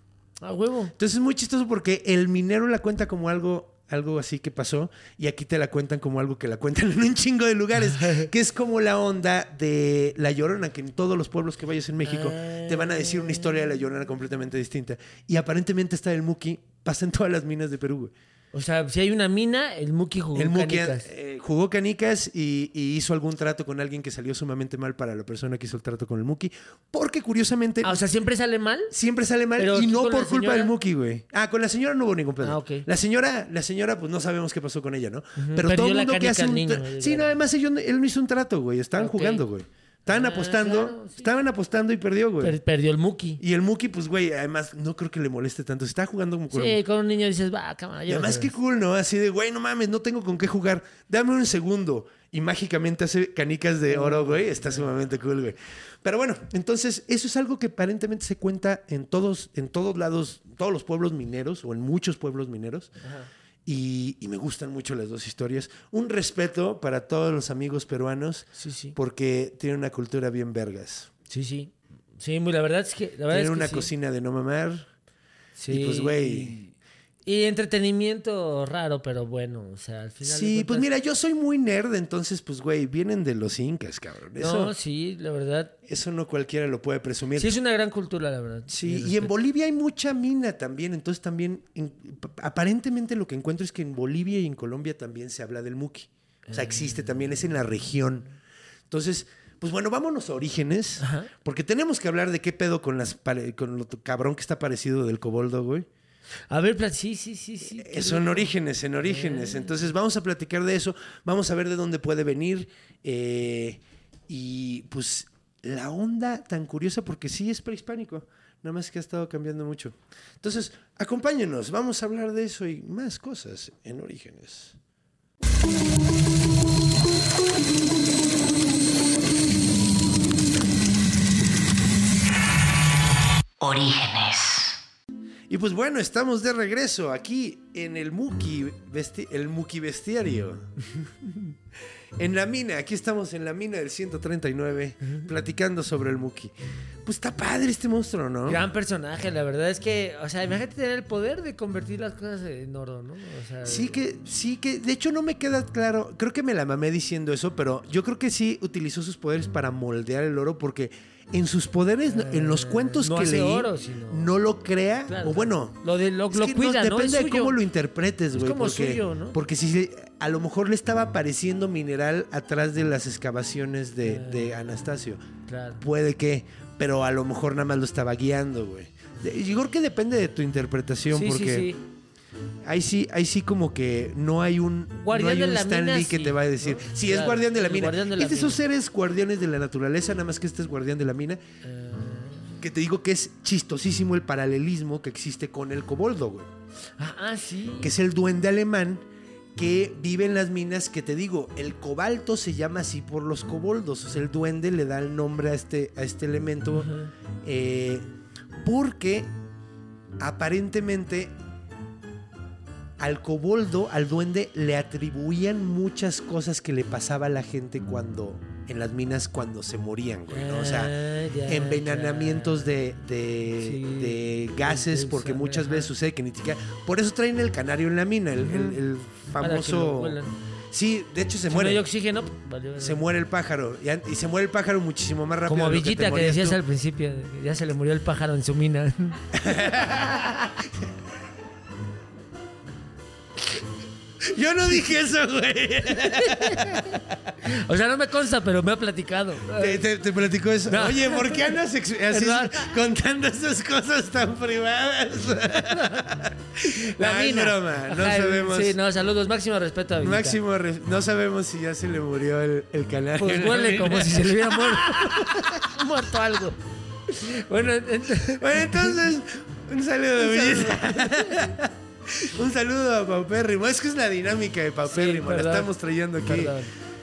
Speaker 3: A huevo.
Speaker 1: Entonces es muy chistoso porque el minero la cuenta como algo, algo así que pasó y aquí te la cuentan como algo que la cuentan en un chingo de lugares, que es como la onda de La Llorona, que en todos los pueblos que vayas en México te van a decir una historia de La Llorona completamente distinta. Y aparentemente esta del Muki pasa en todas las minas de Perú, güey.
Speaker 3: O sea, si hay una mina, el Muki jugó
Speaker 1: El Muki
Speaker 3: canicas.
Speaker 1: eh, jugó canicas y, y hizo algún trato con alguien que salió sumamente mal para la persona que hizo el trato con el Muki. Porque curiosamente
Speaker 3: Ah, o sea, siempre sale mal.
Speaker 1: siempre sale mal
Speaker 3: Pero
Speaker 1: y no por culpa del Muki, güey. Ah, con la señora no hubo ningún pedo.
Speaker 3: Ah, ok.
Speaker 1: La señora, la señora, pues no sabemos qué pasó con ella, ¿no? Pero
Speaker 3: Perdió
Speaker 1: todo el
Speaker 3: la
Speaker 1: mundo que hace un.
Speaker 3: niño,
Speaker 1: sí, no, además ellos él no hizo un trato, güey. Estaban jugando, güey. Estaban
Speaker 3: Ah,
Speaker 1: apostando.
Speaker 3: claro, sí.
Speaker 1: Estaban apostando y perdió, güey.
Speaker 3: Per- perdió el Muki.
Speaker 1: Y el Muki, pues, güey, además no creo que le moleste tanto. Se está jugando como con
Speaker 3: Sí, con un niño dices, va, cámara.
Speaker 1: y además, qué cool, ¿no? Así de, güey, no mames, no tengo con qué jugar. Dame un segundo. Y mágicamente hace canicas de oro, güey. Está sumamente cool, güey. Pero bueno, entonces, eso es algo que aparentemente se cuenta en todos, en todos lados, todos los pueblos mineros, o en muchos pueblos mineros. Y, y me gustan mucho las dos historias. Un respeto para todos los amigos peruanos,
Speaker 3: Sí, sí.
Speaker 1: porque tienen una cultura bien vergas.
Speaker 3: Sí, sí. Sí, muy, la verdad es que. La verdad
Speaker 1: Tienen
Speaker 3: es que
Speaker 1: una
Speaker 3: sí.
Speaker 1: cocina de no mamar.
Speaker 3: Sí.
Speaker 1: Y pues, güey.
Speaker 3: Y entretenimiento raro, pero bueno, o sea, al final.
Speaker 1: Sí, pues mira, yo soy muy nerd, entonces, pues, güey, vienen de los incas, cabrón. Eso,
Speaker 3: No, sí, la verdad.
Speaker 1: eso no cualquiera lo puede presumir.
Speaker 3: Sí, es una gran cultura, la verdad.
Speaker 1: Sí, y en. Bolivia hay mucha mina también, entonces también, en- aparentemente lo que encuentro es que en Bolivia y en Colombia también se habla del muki. O sea, existe también, es en la región. Entonces, pues bueno, vámonos a orígenes,
Speaker 3: Ajá.
Speaker 1: porque tenemos que hablar de qué pedo con, las, con lo cabrón que está parecido del coboldo, güey.
Speaker 3: A ver, sí, sí, sí, sí.
Speaker 1: Eh, Son orígenes, en orígenes. Entonces vamos a platicar de eso, vamos a ver de dónde puede venir. eh, y pues la onda tan curiosa, porque sí es prehispánico, nada más que ha estado cambiando mucho. Entonces, acompáñenos, vamos a hablar de eso y más cosas en orígenes.
Speaker 2: Orígenes.
Speaker 1: Y pues bueno, estamos de regreso aquí en el Muki, el Muki Bestiario. en la mina, aquí estamos en la mina del 139, platicando sobre el Muki. Pues está padre este monstruo, ¿no?
Speaker 3: Gran personaje, la verdad es que, o sea, imagínate tener el poder de convertir las cosas en oro, ¿no? O sea,
Speaker 1: Sí que, sí que, de hecho no me queda claro, creo que me la mamé diciendo eso, pero yo creo que sí utilizó sus poderes para moldear el oro porque en sus poderes, en los cuentos
Speaker 3: no
Speaker 1: que leí,
Speaker 3: oro, sino-
Speaker 1: no lo crea,
Speaker 3: Claro,
Speaker 1: o bueno,
Speaker 3: lo de- lo- lo
Speaker 1: que
Speaker 3: cuida, ¿no?
Speaker 1: Depende de cómo lo interpretes,
Speaker 3: Es
Speaker 1: güey.
Speaker 3: como
Speaker 1: porque,
Speaker 3: suyo, ¿no?
Speaker 1: porque si a lo mejor le estaba apareciendo mineral atrás de las excavaciones de, de Anastasio.
Speaker 3: Claro.
Speaker 1: Puede que, pero a lo mejor nada más lo estaba guiando, güey. Yo creo que depende de tu interpretación,
Speaker 3: Sí, sí,
Speaker 1: porque
Speaker 3: sí.
Speaker 1: Ahí sí, ahí sí como que no hay un,
Speaker 3: Guardián
Speaker 1: no hay
Speaker 3: de
Speaker 1: un
Speaker 3: la
Speaker 1: Stan
Speaker 3: mina,
Speaker 1: Lee que
Speaker 3: sí,
Speaker 1: te va a decir.
Speaker 3: ¿no?
Speaker 1: Sí, es guardián de la mina.
Speaker 3: de la
Speaker 1: es de esos seres guardianes de la naturaleza, nada más que este es guardián de la mina.
Speaker 3: Eh,
Speaker 1: Que te digo que es chistosísimo el paralelismo que existe con el coboldo, güey.
Speaker 3: ah, ah, sí.
Speaker 1: que es el duende alemán que vive en las minas que te digo, el cobalto se llama así por los coboldos, o sea, el duende le da el nombre a este, a este elemento eh, porque aparentemente al coboldo, al duende, le atribuían muchas cosas que le pasaba a la gente cuando, en las minas, cuando se morían, güey, ¿no? O sea,
Speaker 3: Ah, ya,
Speaker 1: envenenamientos
Speaker 3: ya.
Speaker 1: de, de,
Speaker 3: Sí,
Speaker 1: de gases, porque muchas
Speaker 3: ajá.
Speaker 1: veces sucede que ni siquiera. Por eso traen el canario en la mina, el, famoso. Sí, de hecho se
Speaker 3: Si
Speaker 1: muere.
Speaker 3: no hay oxígeno, valió,
Speaker 1: se muere el pájaro. Y, se muere el pájaro muchísimo más rápido.
Speaker 3: Como
Speaker 1: de lo que te
Speaker 3: Villita que, decías
Speaker 1: tú.
Speaker 3: al principio, ya se le murió el pájaro en su mina.
Speaker 1: Yo no dije eso, güey.
Speaker 3: o sea, no me consta, pero me ha platicado.
Speaker 1: te, te- te platicó eso.
Speaker 3: No.
Speaker 1: Oye, ¿por qué andas así contando esas cosas tan privadas?
Speaker 3: La
Speaker 1: No, es
Speaker 3: mina.
Speaker 1: broma, no
Speaker 3: Ajá,
Speaker 1: sabemos.
Speaker 3: Sí, no, saludos. Máximo respeto a Villita.
Speaker 1: Máximo, res- no sabemos si ya se le murió el, el canario.
Speaker 3: Pues huele como si se le hubiera muerto, muerto algo. Bueno, ent-
Speaker 1: Bueno, entonces, un saludo, Villita. Un saludo a Paupérrimo. Es que es la dinámica de Paupérrimo. la estamos trayendo aquí.
Speaker 3: Perdón.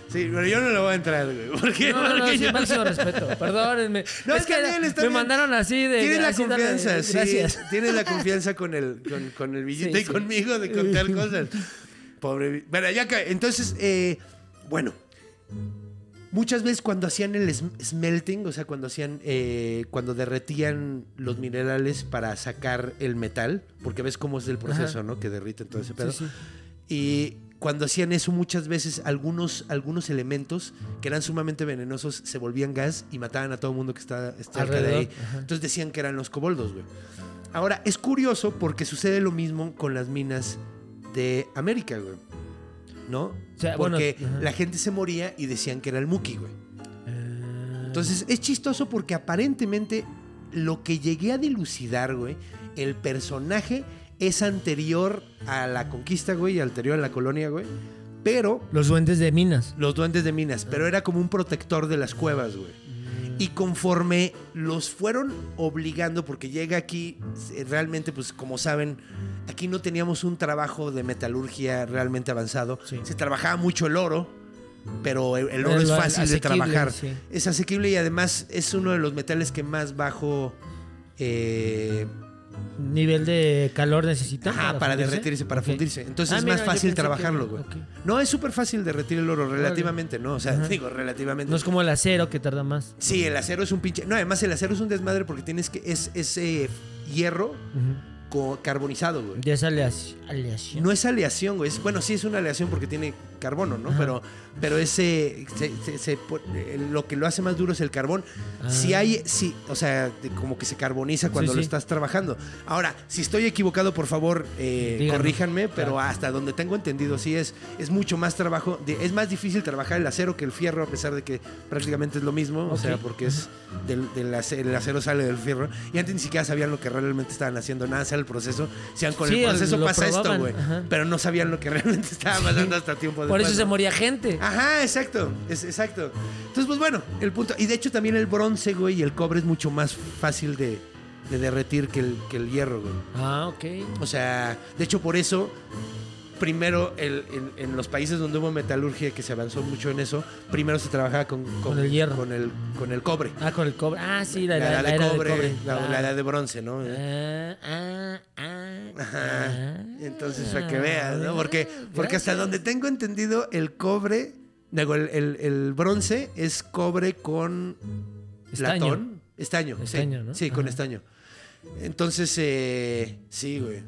Speaker 1: Sí, pero yo no lo voy a entrar, güey. ¿Por qué?
Speaker 3: No, no, no,
Speaker 1: yo-
Speaker 3: máximo respeto. Perdónenme.
Speaker 1: No,
Speaker 3: es que
Speaker 1: bien, está
Speaker 3: me
Speaker 1: bien.
Speaker 3: mandaron así de.
Speaker 1: Tienes la confianza, sí.
Speaker 3: Gracias.
Speaker 1: Tienes la confianza con el, con, con el
Speaker 3: Sí,
Speaker 1: y
Speaker 3: sí.
Speaker 1: conmigo de contar cosas. Pobre. Bueno, ya ca- Entonces, eh, bueno. Muchas veces cuando hacían el sm- smelting, o sea, cuando hacían, eh, cuando derretían los minerales para sacar el metal, porque ves cómo es el proceso,
Speaker 3: Ajá.
Speaker 1: ¿no? Que derriten todo ese pedo.
Speaker 3: Sí, sí.
Speaker 1: Y cuando hacían eso, muchas veces algunos, algunos elementos que eran sumamente venenosos se volvían gas y mataban a todo el mundo que está cerca de ahí.
Speaker 3: ajá.
Speaker 1: Entonces decían que eran los coboldos, güey. Ahora, es curioso porque sucede lo mismo con las minas de América, güey. ¿No?
Speaker 3: O sea, bueno,
Speaker 1: porque la gente se moría y decían que era el Muki, güey.
Speaker 3: Ah,
Speaker 1: Entonces es chistoso porque aparentemente lo que llegué a dilucidar, güey, el personaje es anterior a la conquista, güey, y anterior a la colonia, güey. Pero
Speaker 3: Los duendes de minas.
Speaker 1: los duendes de minas, pero era como un protector de las cuevas, güey. Y conforme los fueron obligando, porque llega aquí, eh, realmente, pues como saben, aquí no teníamos un trabajo de metalurgia realmente avanzado.
Speaker 3: Sí.
Speaker 1: Se trabajaba mucho el oro, pero el, oro es fácil de trabajar.
Speaker 3: sí.
Speaker 1: Es asequible y además es uno de los metales que más bajo... eh,
Speaker 3: Nivel de calor necesita.
Speaker 1: Ajá, para, derretirse, para fundirse. Entonces
Speaker 3: Ah,
Speaker 1: es más fácil trabajarlo, güey. No, es súper fácil derretir el oro, relativamente, ¿no? O sea, digo, relativamente.
Speaker 3: No es como el acero que tarda más.
Speaker 1: Sí, el acero es un pinche. No, además el acero es un desmadre porque tienes que. Es ese hierro
Speaker 3: Ujú.
Speaker 1: co- carbonizado, güey.
Speaker 3: Ya es aleaci- aleación.
Speaker 1: No es aleación, güey. Es- bueno, sí es una aleación porque tiene carbono, ¿no? Pero, pero ese. se- se- se po- eh, lo que lo hace más duro es el carbón.
Speaker 3: Ah.
Speaker 1: Si hay. Sí, o sea, de- como que se carboniza cuando
Speaker 3: Sí,
Speaker 1: lo
Speaker 3: sí.
Speaker 1: estás trabajando. Ahora, si estoy equivocado, por favor, eh, corríjanme, pero
Speaker 3: Claro.
Speaker 1: hasta donde tengo entendido, sí es, es mucho más trabajo. de- es más difícil trabajar el acero que el fierro, a pesar de que prácticamente es lo mismo. O sea, porque es. Del, del ace- el acero sale del fierro. Y antes ni siquiera sabían lo que realmente estaban haciendo. Nada, sea el proceso. Sean con
Speaker 3: Sí,
Speaker 1: el proceso pasa esto, güey. Pero no sabían lo que realmente estaba pasando hasta tiempo
Speaker 3: Por eso se moría gente.
Speaker 1: Ajá, exacto, es, exacto. Entonces, pues bueno, el punto. Y de hecho también el bronce, güey, y el cobre es mucho más fácil de, de derretir que el, que el hierro, güey.
Speaker 3: Ah, ok.
Speaker 1: O sea, de hecho por eso, primero el- en, en los países donde hubo metalurgia, que se avanzó mucho en eso, primero se trabajaba con,
Speaker 3: Con el hierro.
Speaker 1: Con el, con el cobre.
Speaker 3: Ah, con el cobre. Ah, sí, la,
Speaker 1: edad
Speaker 3: la
Speaker 1: de cobre,
Speaker 3: de cobre.
Speaker 1: la,
Speaker 3: Ah.
Speaker 1: edad de bronce, ¿no?
Speaker 3: Ah, ah, ah,
Speaker 1: Ajá.
Speaker 3: ah.
Speaker 1: Entonces, para que veas, ¿no? Porque,
Speaker 3: Ah,
Speaker 1: porque hasta donde tengo entendido, el cobre, digo, el, el- el bronce es cobre con
Speaker 3: Estaño.
Speaker 1: latón. Estaño. sí.
Speaker 3: Estaño, ¿no?
Speaker 1: Sí, con estaño. Entonces, eh, sí, güey.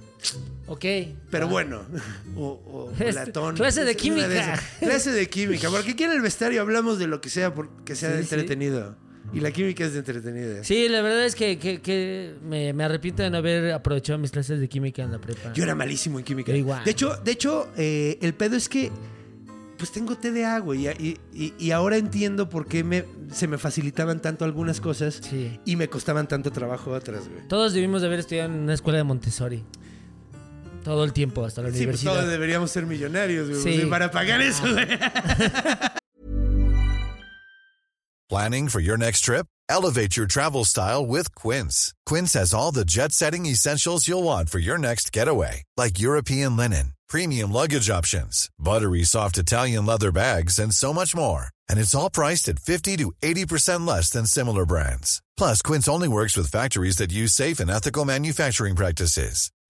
Speaker 3: Ok.
Speaker 1: Pero
Speaker 3: Ah.
Speaker 1: bueno, o, o
Speaker 3: Este,
Speaker 1: latón.
Speaker 3: clase de química.
Speaker 1: Clase de química. Porque aquí en el vestuario hablamos de lo que sea, que sea
Speaker 3: Sí, sí.
Speaker 1: entretenido. Y la química es de entretenida.
Speaker 3: Sí, la verdad es que, que- que me, me arrepiento de no haber aprovechado mis clases de química en la prepa.
Speaker 1: Yo era malísimo en química.
Speaker 3: Yo igual.
Speaker 1: De hecho, de hecho eh, el pedo es que pues tengo TDA, güey. Y, y- y ahora entiendo por qué me, se me facilitaban tanto algunas cosas
Speaker 3: Sí.
Speaker 1: y me costaban tanto trabajo otras, güey.
Speaker 3: Todos debimos de haber estudiado en una escuela de Montessori. Todo el tiempo, hasta la
Speaker 1: Sí, pues todos deberíamos ser millonarios, güey.
Speaker 3: Sí.
Speaker 1: pues, Para pagar eso, güey.
Speaker 4: Planning for your next trip? Elevate your travel style with Quince. Quince has all the jet setting essentials you'll want for your next getaway, like European linen, premium luggage options, buttery soft Italian leather bags, and so much more. And it's all priced at 50 to 80% less than similar brands. Plus, Quince only works with factories that use safe and ethical manufacturing practices.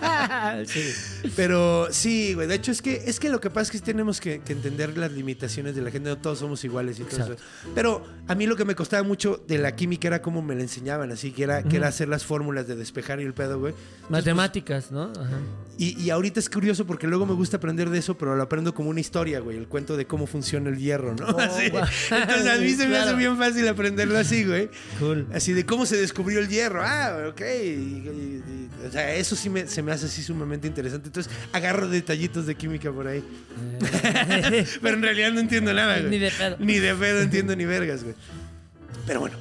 Speaker 3: Sí.
Speaker 1: Pero sí, güey. De hecho, es que, es que lo que pasa es que tenemos que, que entender las limitaciones de la gente. No todos somos iguales y todo eso. Pero a mí lo que me costaba mucho de la química era cómo me la enseñaban. Así que era, que era hacer las fórmulas de despejar y el pedo, güey. Entonces,
Speaker 3: Matemáticas, ¿no? Ajá.
Speaker 1: Y, y ahorita es curioso porque luego me gusta aprender de eso, pero lo aprendo como una historia, güey. El cuento de cómo funciona el hierro, ¿no? Así.
Speaker 3: guau.
Speaker 1: Entonces a mí se me hace bien fácil aprenderlo así, güey.
Speaker 3: Cool.
Speaker 1: Así de cómo se descubrió el hierro. Ah, ok. Y- y- y- o sea, eso sí me, se me hace así sumamente interesante. Entonces agarro detallitos de química por ahí. pero en realidad no entiendo nada, güey.
Speaker 3: Ni de pedo.
Speaker 1: Ni de pedo entiendo ni vergas, güey. Pero bueno.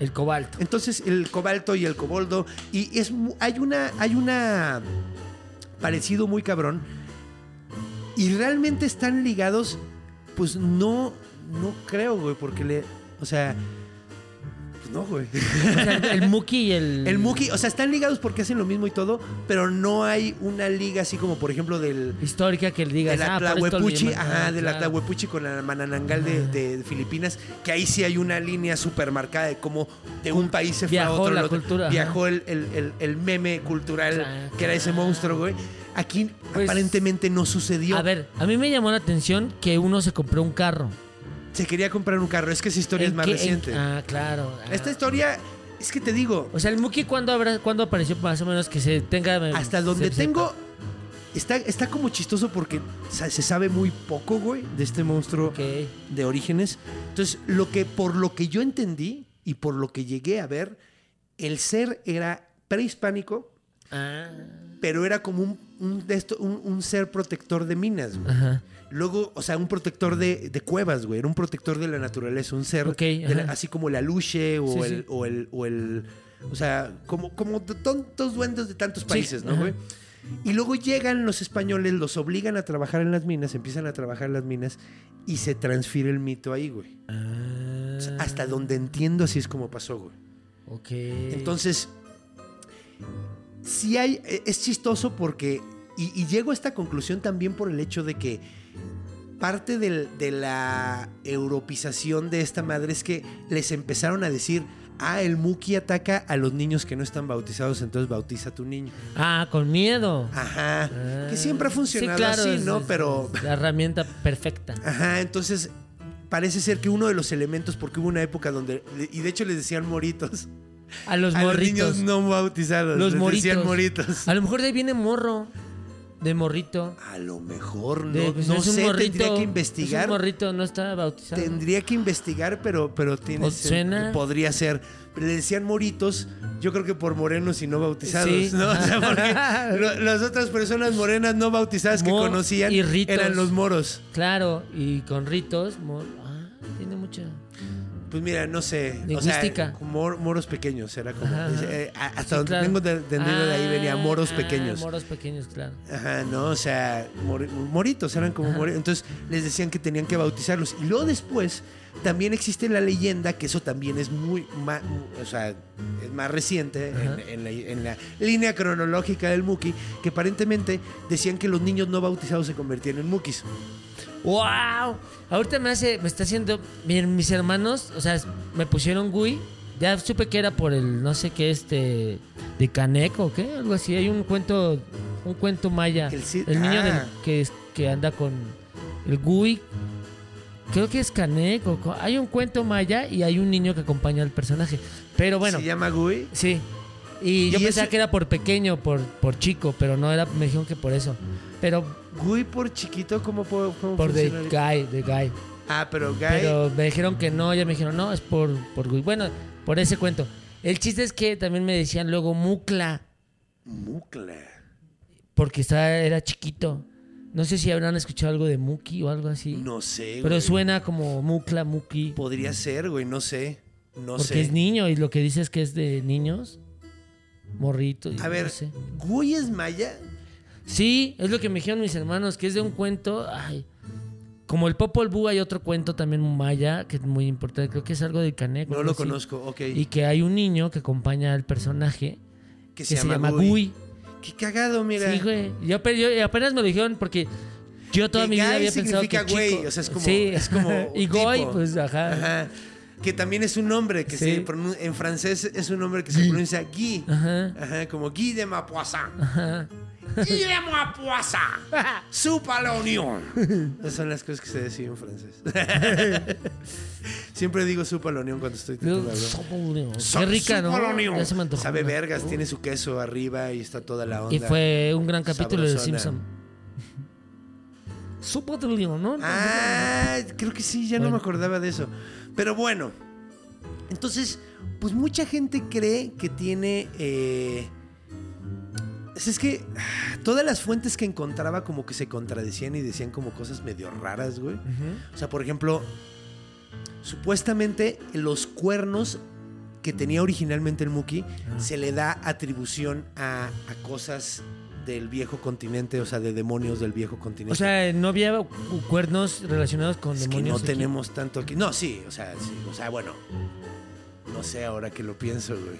Speaker 3: El cobalto.
Speaker 1: Entonces el cobalto y el coboldo y es hay una hay una parecido muy cabrón y realmente están ligados pues no no creo güey porque le o sea no güey
Speaker 3: O sea, el, el Muki y el.
Speaker 1: el Muki o sea están ligados porque hacen lo mismo y todo pero no hay una liga así como por ejemplo del
Speaker 3: Histórica que digas.
Speaker 1: de la
Speaker 3: ah,
Speaker 1: Tlahuepuchi, ajá,
Speaker 3: ah,
Speaker 1: de la. Tlahuepuchi con la Mananangal de, de Filipinas, que ahí sí hay una línea súper marcada de cómo de un país se fue a
Speaker 3: Viajó
Speaker 1: otro.
Speaker 3: la
Speaker 1: otro.
Speaker 3: cultura,
Speaker 1: viajó el, el- el- el meme cultural
Speaker 3: Claro.
Speaker 1: que era ese monstruo, güey. Aquí
Speaker 3: Pues,
Speaker 1: aparentemente no sucedió.
Speaker 3: A ver, a mí me llamó la atención que uno se compró un carro.
Speaker 1: Se quería comprar un carro, es que esa historia es
Speaker 3: ¿En
Speaker 1: más
Speaker 3: qué- en-
Speaker 1: reciente.
Speaker 3: ah, claro. ah.
Speaker 1: Esta historia, es que te digo,
Speaker 3: O sea, el Muki, ¿cuándo, habrá, ¿cuándo apareció más o menos que se tenga.
Speaker 1: hasta
Speaker 3: se
Speaker 1: donde tengo está, está como chistoso porque se sabe muy poco, güey, de este monstruo de orígenes. Entonces, lo que, por lo que yo entendí y por lo que llegué a ver, el ser era prehispánico,
Speaker 3: Ah.
Speaker 1: pero era como un, un- un ser protector de minas, güey.
Speaker 3: Ajá.
Speaker 1: Luego, o sea, un protector de, de cuevas, güey. Era un protector de la naturaleza, un ser
Speaker 3: Ok,
Speaker 1: de la-
Speaker 3: ajá.
Speaker 1: así como la luche o,
Speaker 3: Sí,
Speaker 1: el,
Speaker 3: sí.
Speaker 1: o el o el o sea, como como tantos duendes de tantos
Speaker 3: Sí,
Speaker 1: países, ¿no,
Speaker 3: ajá.
Speaker 1: güey? Y luego llegan los españoles, los obligan a trabajar en las minas, empiezan a trabajar en las minas y se transfiere el mito ahí, güey.
Speaker 3: Ah.
Speaker 1: O sea, hasta donde entiendo así es como pasó, güey.
Speaker 3: Ok.
Speaker 1: Entonces, sí hay, e- es chistoso porque, y, y llego a esta conclusión también por el hecho de que parte del- de la europeización de esta madre es que les empezaron a decir, ah, el Muki ataca a los niños que no están bautizados, entonces bautiza a tu niño.
Speaker 3: Ah, con miedo.
Speaker 1: Ajá,
Speaker 3: Ah.
Speaker 1: que siempre ha funcionado
Speaker 3: Sí, claro,
Speaker 1: así,
Speaker 3: es-
Speaker 1: ¿no?
Speaker 3: es-
Speaker 1: Pero...
Speaker 3: La herramienta perfecta.
Speaker 1: Ajá, entonces parece ser que uno de los elementos, porque hubo una época donde, y de hecho les decían moritos,
Speaker 3: A los
Speaker 1: a los niños no bautizados,
Speaker 3: los
Speaker 1: les
Speaker 3: moritos.
Speaker 1: decían moritos.
Speaker 3: A lo mejor de ahí viene morro. De morrito.
Speaker 1: A lo mejor no,
Speaker 3: De, pues,
Speaker 1: no
Speaker 3: es
Speaker 1: sé,
Speaker 3: morrito.
Speaker 1: tendría que
Speaker 3: Es
Speaker 1: investigar.
Speaker 3: un morrito, no está bautizado.
Speaker 1: Tendría que investigar, pero, pero tiene
Speaker 3: suena.
Speaker 1: podría ser. Le decían moritos, yo creo que por morenos y no bautizados,
Speaker 3: Sí.
Speaker 1: ¿no? O sea, porque lo- las otras personas morenas no bautizadas que conocían
Speaker 3: y ritos.
Speaker 1: eran los moros.
Speaker 3: Claro, y con ritos. Ah, tiene mucha.
Speaker 1: Pues mira, no sé.
Speaker 3: Lingüística.
Speaker 1: O sea, mor- moros pequeños, era como. Eh, hasta
Speaker 3: Sí,
Speaker 1: donde
Speaker 3: claro.
Speaker 1: tengo de- entendido de ahí venía
Speaker 3: Ah,
Speaker 1: moros
Speaker 3: ah,
Speaker 1: pequeños.
Speaker 3: moros pequeños, claro.
Speaker 1: Ajá, no, o sea, mor- moritos, eran como moritos. Entonces les decían que tenían que bautizarlos. Y luego después también existe la leyenda, que eso también es muy, ma- o sea, es más reciente en la, en la línea cronológica del Muki, que aparentemente decían que los niños no bautizados se convertían en Mukis.
Speaker 3: ¡Wow! Ahorita me hace, me está haciendo. Miren, mis hermanos, o sea, me pusieron Gui. Ya supe que era por el no sé qué, este. de Canek o qué, algo así. Hay un cuento, un cuento maya.
Speaker 1: El
Speaker 3: El, niño
Speaker 1: ah.
Speaker 3: del- que, anda con el Gui. Creo que es Canek o co- Hay un cuento maya y hay un niño que acompaña al personaje. Pero bueno,
Speaker 1: Se llama Gui.
Speaker 3: sí. Y yo pensaba
Speaker 1: ese-
Speaker 3: que era por pequeño, por, por chico, pero no era, me dijeron que por eso. Pero
Speaker 1: Gui por chiquito, ¿cómo, puedo- cómo
Speaker 3: por The? Guy, The Guy.
Speaker 1: Ah, pero Guy.
Speaker 3: Pero me dijeron que no, ya me dijeron, no, es por, por Gui. Bueno, por ese cuento. El chiste es que también me decían luego Mucla,
Speaker 1: Mucla.
Speaker 3: porque estaba, era chiquito. No sé si habrán escuchado algo de Muki o algo así.
Speaker 1: No sé,
Speaker 3: pero
Speaker 1: güey.
Speaker 3: suena como Mucla, Muki.
Speaker 1: Podría ser, güey, no sé. No
Speaker 3: porque
Speaker 1: sé.
Speaker 3: es niño y lo que dices que es de niños. Morrito. y
Speaker 1: A
Speaker 3: no
Speaker 1: ver,
Speaker 3: sé.
Speaker 1: ¿Gui es maya?
Speaker 3: Sí, es lo que me dijeron mis hermanos, que es de un cuento. Ay, como el Popol Vuh hay otro cuento también maya, que es muy importante. Creo que es algo de Caneco.
Speaker 1: No lo conozco, ok.
Speaker 3: Y que hay un niño que acompaña al personaje
Speaker 1: que
Speaker 3: se llama Gui.
Speaker 1: Qué cagado, mira.
Speaker 3: Sí, güey. Yo, apenas me lo dijeron porque yo toda
Speaker 1: Que
Speaker 3: mi vida había pensado que
Speaker 1: significa güey,
Speaker 3: chico-
Speaker 1: o sea, es como-
Speaker 3: Sí.
Speaker 1: es como
Speaker 3: y. Goy, pues, ajá.
Speaker 1: Ajá. Que también es un nombre que
Speaker 3: Sí.
Speaker 1: se pronun- en francés es un nombre que se pronuncia Guy.
Speaker 3: Ajá.
Speaker 1: Ajá, como Guy de Mapoisson.
Speaker 3: Ajá.
Speaker 1: Guy de Mapoisson. Supa la unión. Esas son las cosas que se deciden en francés. Siempre digo supa la unión cuando estoy titulado.
Speaker 3: Qué rica, ¿no?
Speaker 1: Supa la unión.
Speaker 3: Ya se me antojó.
Speaker 1: Sabe vergas, tiene su queso arriba y está toda la onda.
Speaker 3: Y fue un gran capítulo de. Simpson. Supo de León, ¿no?
Speaker 1: Ah, creo que sí, ya no me acordaba de eso. Pero bueno, entonces, pues mucha gente cree que tiene... eh, es que ah, todas las fuentes que encontraba como que se contradecían y decían como cosas medio raras, güey. O sea, por ejemplo, supuestamente los cuernos que tenía originalmente el Muki se le da atribución a, a cosas del viejo continente, o sea, de demonios del viejo continente.
Speaker 3: O sea, no había cu- cuernos relacionados con
Speaker 1: Es que
Speaker 3: demonios.
Speaker 1: no
Speaker 3: aquí?
Speaker 1: tenemos tanto aquí. No, sí, o sea, sí, o sea, bueno. No sé ahora que lo pienso, güey.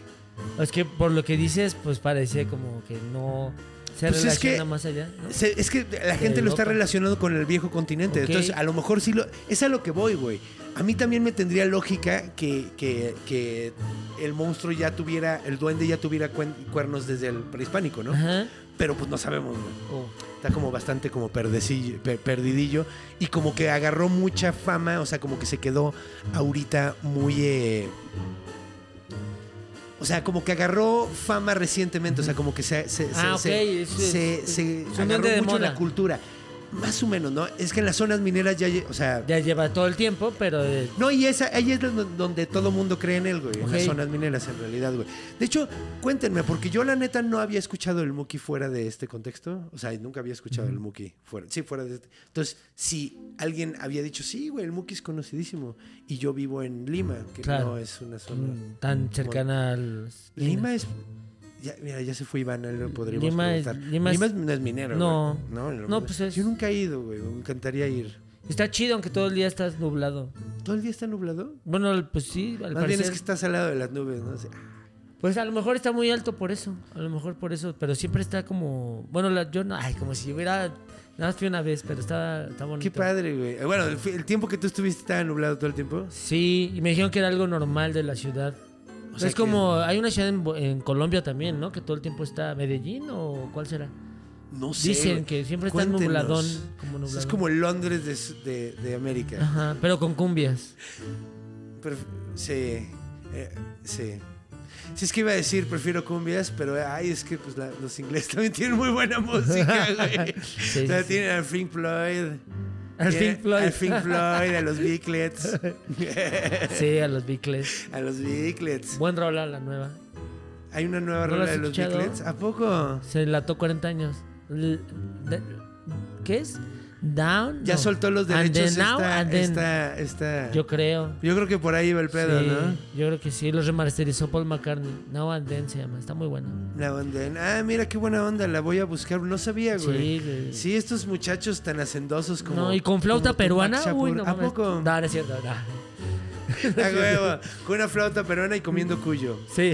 Speaker 3: Es que por lo que dices, pues parece como que no se
Speaker 1: Pues es
Speaker 3: relaciona
Speaker 1: que-
Speaker 3: más allá. ¿no?
Speaker 1: Se- es que la gente lo está relacionando con el viejo continente. Entonces, a lo mejor sí lo. Es a lo que voy, güey. A mí también me tendría lógica que, que, que el monstruo ya tuviera. El duende ya tuviera cuernos desde el prehispánico, ¿no?
Speaker 3: Ajá.
Speaker 1: Pero pues no sabemos, güey.
Speaker 3: Oh.
Speaker 1: Está como bastante como perdecillo- per- perdidillo. Y como que agarró mucha fama. O sea, como que se quedó ahorita muy. eh, O sea, como que agarró fama recientemente, o sea, como que se, se, se-
Speaker 3: Ah, ok,
Speaker 1: se,
Speaker 3: es-
Speaker 1: se-
Speaker 3: es-
Speaker 1: se
Speaker 3: es un
Speaker 1: agarró
Speaker 3: de
Speaker 1: mucho
Speaker 3: moda.
Speaker 1: la cultura. Más o menos, ¿no? Es que en las zonas mineras ya, lle- o sea,
Speaker 3: Ya lleva todo el tiempo, pero eh,
Speaker 1: no, y esa, ahí es donde, donde todo mundo cree en él, güey. En las
Speaker 3: Ok.
Speaker 1: zonas mineras, en realidad, güey. De hecho, cuéntenme, porque yo la neta no había escuchado el Muki fuera de este contexto. O sea, nunca había escuchado el Muki fuera. Sí, fuera de este. Entonces, si alguien había dicho, sí, güey, el Muki es conocidísimo. Y yo vivo en Lima, que
Speaker 3: Claro.
Speaker 1: no es una zona.
Speaker 3: mm, tan cercana al.
Speaker 1: Lima es. Ya, mira, ya se fue Iván, él le podríamos
Speaker 3: Lima es-
Speaker 1: preguntar.
Speaker 3: Lima es-
Speaker 1: no es minero,
Speaker 3: No.
Speaker 1: güey. No,
Speaker 3: No, pues es-
Speaker 1: Yo nunca he ido, güey. Me encantaría ir.
Speaker 3: Está chido, aunque todo el día estás nublado.
Speaker 1: ¿Todo el día está nublado?
Speaker 3: Bueno, pues sí, al
Speaker 1: Más bien
Speaker 3: parecer.
Speaker 1: es que estás al lado de las nubes, ¿no? O sea,
Speaker 3: Pues a lo mejor está muy alto por eso. A lo mejor por eso. Pero siempre está como. Bueno, la- yo no. Ay, como si hubiera. Nada más fui una vez, pero está, está bonito.
Speaker 1: Qué padre, güey. Bueno, el tiempo que tú estuviste estaba nublado todo el tiempo.
Speaker 3: Sí, y me dijeron que era algo normal de la ciudad.
Speaker 1: O sea
Speaker 3: es
Speaker 1: que-
Speaker 3: como. Hay una ciudad en, Colombia también, ¿no? Que todo el tiempo está. ¿Medellín o cuál será?
Speaker 1: No sé.
Speaker 3: Dicen que siempre está nubladón. Como
Speaker 1: Es como el Londres de, de- de América.
Speaker 3: Ajá, pero con cumbias.
Speaker 1: Sí. eh, sí. Sí, es que iba a decir prefiero cumbias, pero ay, es que pues la- los ingleses también tienen muy buena música, güey.
Speaker 3: Sí,
Speaker 1: o sea,
Speaker 3: sí,
Speaker 1: tienen a Pink Floyd.
Speaker 3: Al Pink Floyd.
Speaker 1: A Pink Floyd, a los Beaklets.
Speaker 3: Sí, a los Beatles.
Speaker 1: a los Beaklets.
Speaker 3: Buen rola la nueva.
Speaker 1: Hay una nueva
Speaker 3: ¿No la
Speaker 1: rola de los
Speaker 3: escuchado?
Speaker 1: Beaklets. ¿A poco?
Speaker 3: Se lató 40 años. ¿Qué es? Down.
Speaker 1: Ya
Speaker 3: No.
Speaker 1: soltó los
Speaker 3: And
Speaker 1: derechos
Speaker 3: then now,
Speaker 1: esta,
Speaker 3: and then-
Speaker 1: esta, esta-
Speaker 3: Yo creo.
Speaker 1: Yo creo que por ahí va el pedo,
Speaker 3: Sí,
Speaker 1: ¿no?
Speaker 3: Yo creo que sí, los remasterizó Paul McCartney. Now and Then se llama, está muy bueno.
Speaker 1: La onda. Ah, mira qué buena onda, la voy a buscar. No sabía, güey.
Speaker 3: Sí, güey.
Speaker 1: Sí, estos muchachos tan hacendosos como.
Speaker 3: no, y con flauta peruana, uy, no
Speaker 1: ¿A
Speaker 3: mames.
Speaker 1: poco?
Speaker 3: No, no es cierto, no.
Speaker 1: Huevo. Con una flauta peruana y comiendo cuyo.
Speaker 3: Sí.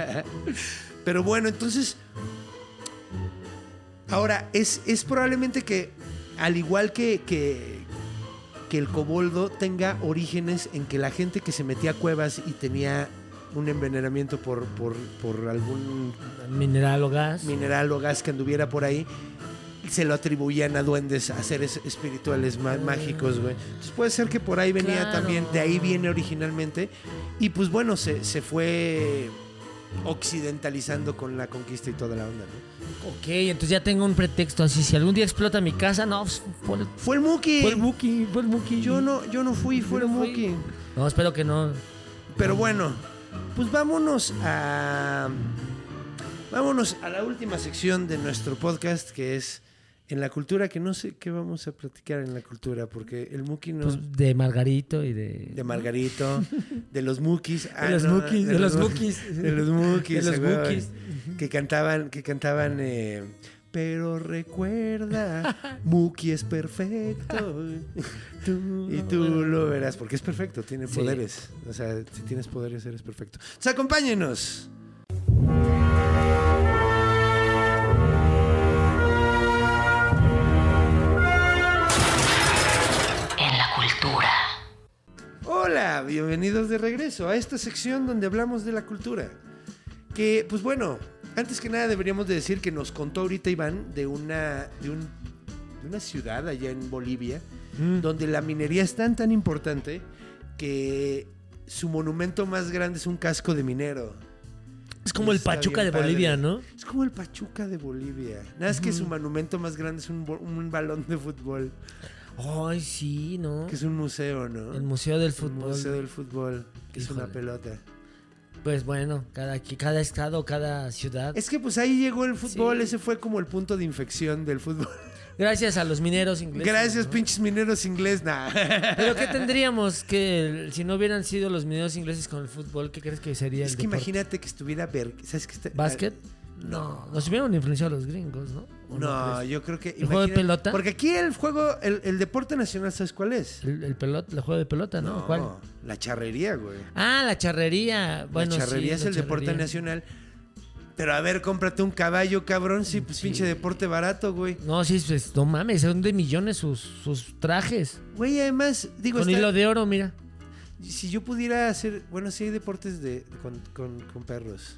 Speaker 1: Pero bueno, entonces. Ahora, es, es probablemente que, al igual que, que, que el coboldo, tenga orígenes en que la gente que se metía a cuevas y tenía un envenenamiento por, por, por algún
Speaker 3: Mineral o gas.
Speaker 1: mineral o gas que anduviera por ahí, se lo atribuían a duendes, a seres espirituales má- mágicos, güey. Entonces puede ser que por ahí venía
Speaker 3: Claro.
Speaker 1: también, de ahí viene originalmente. Y pues bueno, se, se fue occidentalizando con la conquista y toda la onda, ¿no?
Speaker 3: Ok, entonces ya tengo un pretexto así. Si algún día explota mi casa, no, pues, fue el,
Speaker 1: Fue el Muki.
Speaker 3: fue el Buki, fue el Buki.
Speaker 1: Yo no, yo no fui, fue el
Speaker 3: no.
Speaker 1: Muki.
Speaker 3: No, espero que no.
Speaker 1: Pero bueno, pues vámonos a. Vámonos a la última sección de nuestro podcast que es en la cultura, que no sé qué vamos a platicar en la cultura, porque el Muki no.
Speaker 3: Pues de Margarito y de.
Speaker 1: de Margarito, de los Mukis.
Speaker 3: De los Mukis, de los Mukis.
Speaker 1: De los Mukis.
Speaker 3: De los Mukis.
Speaker 1: Que cantaban, que cantaban. eh, pero recuerda, Muki es perfecto. y tú lo verás, porque es perfecto, tiene
Speaker 3: Sí.
Speaker 1: poderes. O sea, si tienes poderes, eres perfecto. Entonces, acompáñenos. Hola, bienvenidos de regreso a esta sección donde hablamos de la cultura. Que, pues bueno, antes que nada deberíamos de decir que nos contó ahorita Iván de una, de un- de una ciudad allá en Bolivia, donde la minería es tan tan importante que su monumento más grande es un casco de minero.
Speaker 3: Es como el
Speaker 1: Está
Speaker 3: Pachuca de
Speaker 1: padre.
Speaker 3: Bolivia, ¿no?
Speaker 1: Es como el Pachuca de Bolivia. Nada es que su monumento más grande es un balón de fútbol,
Speaker 3: Ay, sí, ¿no?
Speaker 1: que es un museo, ¿no?
Speaker 3: El Museo del Fútbol.
Speaker 1: museo del fútbol, que es una pelota.
Speaker 3: Pues bueno, cada, cada estado, cada ciudad.
Speaker 1: Es que pues ahí llegó el fútbol,
Speaker 3: Sí.
Speaker 1: ese fue como el punto de infección del fútbol.
Speaker 3: Gracias a los mineros ingleses.
Speaker 1: Gracias,
Speaker 3: ¿no?
Speaker 1: pinches mineros inglés. Nah.
Speaker 3: Pero ¿qué tendríamos que si no hubieran sido los mineros ingleses con el fútbol? ¿Qué crees que sería
Speaker 1: Es
Speaker 3: el
Speaker 1: que
Speaker 3: deporte?
Speaker 1: imagínate que estuviera ver, ¿sabes qué está-
Speaker 3: ¿Básquet?
Speaker 1: No.
Speaker 3: Nos hubieran influenciado los gringos, ¿no? ¿O
Speaker 1: No, yo creo que
Speaker 3: ¿El juego de pelota?
Speaker 1: Porque aquí el juego el, el deporte nacional ¿sabes cuál es?
Speaker 3: El, el pelota, el juego de pelota, ¿no? ¿Cuál?
Speaker 1: la charrería, güey.
Speaker 3: Ah, la charrería. Bueno,
Speaker 1: la charrería
Speaker 3: sí,
Speaker 1: es
Speaker 3: la
Speaker 1: el deporte nacional. Pero a ver, cómprate un caballo, cabrón. Sí, pues
Speaker 3: Sí.
Speaker 1: pinche deporte barato, güey.
Speaker 3: No, sí, pues, no mames, son de millones sus, sus trajes.
Speaker 1: Güey, además, digo,
Speaker 3: Con
Speaker 1: está-
Speaker 3: hilo de oro, mira.
Speaker 1: si yo pudiera hacer, bueno, sí hay deportes de con, con- con perros.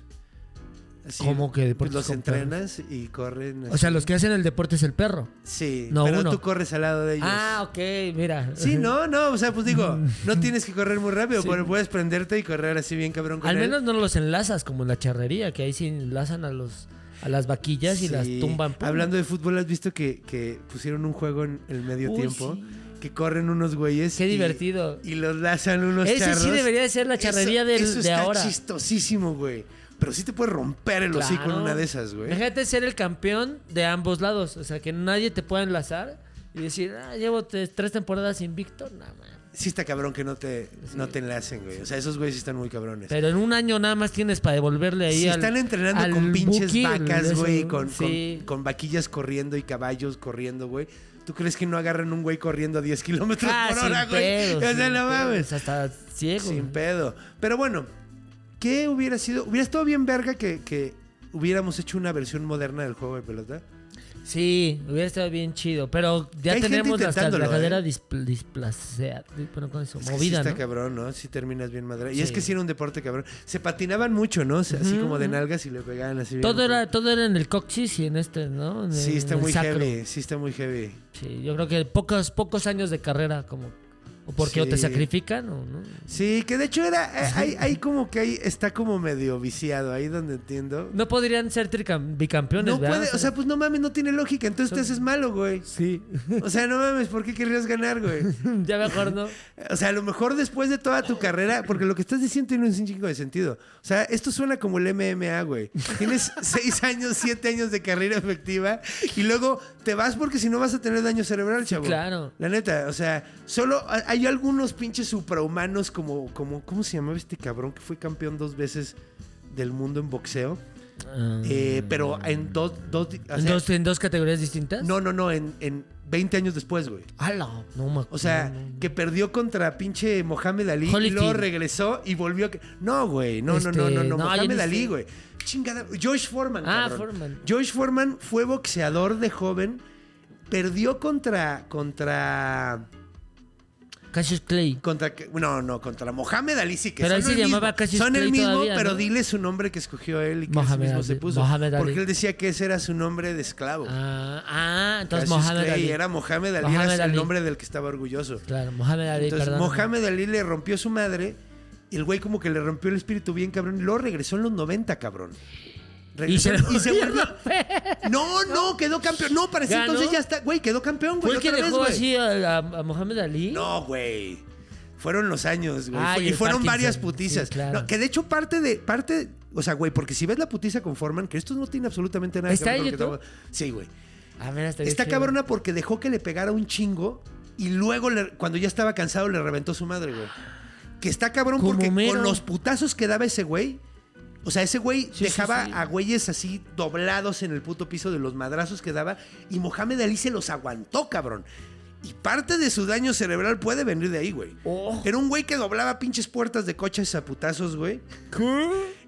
Speaker 1: Así,
Speaker 3: ¿Cómo que deportes
Speaker 1: Los
Speaker 3: con perros?
Speaker 1: entrenas y corren.
Speaker 3: O sea, los que hacen el deporte es el perro.
Speaker 1: Sí,
Speaker 3: No,
Speaker 1: pero
Speaker 3: uno.
Speaker 1: tú corres al lado de ellos.
Speaker 3: Ah, ok, mira.
Speaker 1: Sí, no, no, o sea, pues digo, no tienes que correr muy rápido,
Speaker 3: Sí.
Speaker 1: pero puedes prenderte y correr así bien cabrón con
Speaker 3: Al
Speaker 1: él.
Speaker 3: menos no los enlazas como en la charrería, que ahí sí enlazan a los a las vaquillas y
Speaker 1: Sí.
Speaker 3: las tumban. pum.
Speaker 1: Hablando de fútbol, ¿has visto que, que pusieron un juego en el medio
Speaker 3: Uy,
Speaker 1: tiempo?
Speaker 3: sí.
Speaker 1: Que corren unos güeyes.
Speaker 3: Qué
Speaker 1: y-
Speaker 3: divertido.
Speaker 1: Y los lazan unos
Speaker 3: Ese sí debería de ser la charrería
Speaker 1: eso,
Speaker 3: del-
Speaker 1: eso
Speaker 3: de
Speaker 1: está
Speaker 3: ahora.
Speaker 1: chistosísimo, güey. Pero sí te puede romper el hocico en una de esas, güey.
Speaker 3: Imagínate ser el campeón de ambos lados. O sea, que nadie te pueda enlazar y decir, ah, llevo tres, temporadas invicto. No, man.
Speaker 1: Sí está cabrón que no te, no te enlacen, güey. O sea, esos güeyes sí están muy cabrones.
Speaker 3: Pero en un año nada más tienes para devolverle ahí
Speaker 1: Si
Speaker 3: al-
Speaker 1: están entrenando
Speaker 3: al
Speaker 1: con pinches vacas, güey, con,
Speaker 3: sí.
Speaker 1: con, con vaquillas corriendo y caballos corriendo, güey. ¿Tú crees que no agarran un güey corriendo a 10 kilómetros
Speaker 3: Ah,
Speaker 1: por hora, güey?
Speaker 3: pedos,
Speaker 1: o sea, no mames.
Speaker 3: Hasta ciego.
Speaker 1: Sin pedo. Pero bueno, ¿qué hubiera sido? ¿Hubiera estado bien verga que, que hubiéramos hecho una versión moderna del juego de pelota?
Speaker 3: Sí, hubiera estado bien chido. Pero ya
Speaker 1: Hay gente
Speaker 3: tenemos hasta la
Speaker 1: intentándolo,
Speaker 3: cadera
Speaker 1: ¿eh?
Speaker 3: displ- bueno, con eso,
Speaker 1: Es que
Speaker 3: movida,
Speaker 1: sí está
Speaker 3: ¿no?
Speaker 1: cabrón, ¿no? Si terminas bien madre. Y es que sí era un deporte cabrón. Se patinaban mucho, ¿no? O sea, Así como de nalgas y le pegaban así bien.
Speaker 3: Todo era, todo era en el coxis y en este, ¿no? En
Speaker 1: Sí, está muy heavy. Sí, está muy heavy.
Speaker 3: Sí, yo creo que pocos, pocos años de carrera, como. O porque o te sacrifican o no.
Speaker 1: Sí, que de hecho era. eh, Hay, hay como que hay, está como medio viciado ahí donde entiendo.
Speaker 3: No podrían ser bicampeones,
Speaker 1: No
Speaker 3: ¿verdad?
Speaker 1: puede, o sea, pues no mames, no tiene lógica. Entonces te haces malo, güey.
Speaker 3: sí.
Speaker 1: O sea, no mames, ¿por qué querrías ganar, güey?
Speaker 3: ya mejor no.
Speaker 1: O sea, a lo mejor después de toda tu carrera, porque lo que estás diciendo tiene un chingo de sentido. O sea, esto suena como el MMA, güey. Tienes seis años, siete años de carrera efectiva y luego te vas porque si no vas a tener daño cerebral, chavo.
Speaker 3: claro.
Speaker 1: La neta, o sea, solo ha- hay algunos pinches suprahumanos como, como, ¿cómo se llamaba este cabrón que fue campeón dos veces del mundo en boxeo?
Speaker 3: Ah.
Speaker 1: Eh, pero en dos, dos, o
Speaker 3: ¿En, dos, en dos categorías distintas?
Speaker 1: no, no, no, en, en 20 años después, güey.
Speaker 3: ¡Hala! No me
Speaker 1: O sea, que perdió contra pinche Mohamed Ali y luego regresó y volvió a... No, güey, no, no, no,
Speaker 3: Este,
Speaker 1: no, no,
Speaker 3: no,
Speaker 1: Mohamed Ali,
Speaker 3: sé.
Speaker 1: güey. Chingada. Josh Foreman,
Speaker 3: Ah,
Speaker 1: cabrón.
Speaker 3: Foreman.
Speaker 1: Josh Foreman fue boxeador de joven, perdió contra... contra...
Speaker 3: Cassius Clay.
Speaker 1: Contra, no, no, contra Mohamed Ali sí que
Speaker 3: Pero
Speaker 1: son
Speaker 3: ahí se
Speaker 1: el
Speaker 3: llamaba
Speaker 1: mismo,
Speaker 3: Cassius
Speaker 1: Son el mismo,
Speaker 3: todavía,
Speaker 1: pero
Speaker 3: ¿no?
Speaker 1: dile su nombre que escogió él y que
Speaker 3: Mohamed
Speaker 1: mismo
Speaker 3: Ali-
Speaker 1: se puso.
Speaker 3: Mohamed Ali.
Speaker 1: Porque él decía que ese era su nombre de esclavo.
Speaker 3: Ah, ah, entonces
Speaker 1: Cassius
Speaker 3: Mohamed
Speaker 1: Clay
Speaker 3: Ali.
Speaker 1: era Mohamed Ali,
Speaker 3: Mohamed
Speaker 1: era el nombre del que estaba orgulloso.
Speaker 3: Claro, Mohamed Ali,
Speaker 1: Entonces
Speaker 3: perdón.
Speaker 1: Mohamed Ali le rompió su madre y el güey como que le rompió el espíritu bien cabrón y luego regresó en los 90, cabrón.
Speaker 3: Y se,
Speaker 1: y se
Speaker 3: volvió.
Speaker 1: No, no, quedó campeón. No, para ese
Speaker 3: ¿Ganó?
Speaker 1: entonces ya está, güey, quedó campeón,
Speaker 3: ¿Fue
Speaker 1: güey.
Speaker 3: el que
Speaker 1: vez,
Speaker 3: dejó
Speaker 1: güey.
Speaker 3: así a, a- a Mohamed Ali?
Speaker 1: No, güey. Fueron los años, güey.
Speaker 3: Ah,
Speaker 1: Fue-
Speaker 3: y
Speaker 1: fueron
Speaker 3: Parkinson.
Speaker 1: varias putizas.
Speaker 3: Sí, claro.
Speaker 1: No, que de hecho parte de parte, o sea, güey, porque si ves la putiza con Foreman, que esto no tiene absolutamente nada
Speaker 3: ¿Está
Speaker 1: que ver Sí, güey.
Speaker 3: A ver, hasta
Speaker 1: Está cabrona porque dejó que le pegara un chingo y luego le- cuando ya estaba cansado le reventó su madre, güey. Que está cabrón
Speaker 3: Como
Speaker 1: porque con los putazos que daba ese güey, o sea, ese güey
Speaker 3: Sí,
Speaker 1: dejaba
Speaker 3: sí.
Speaker 1: a güeyes así doblados en el puto piso de los madrazos que daba y Mohamed Ali se los aguantó, cabrón. Y parte de su daño cerebral puede venir de ahí, güey.
Speaker 3: Oh.
Speaker 1: Era un güey que doblaba pinches puertas de coches a putazos, güey.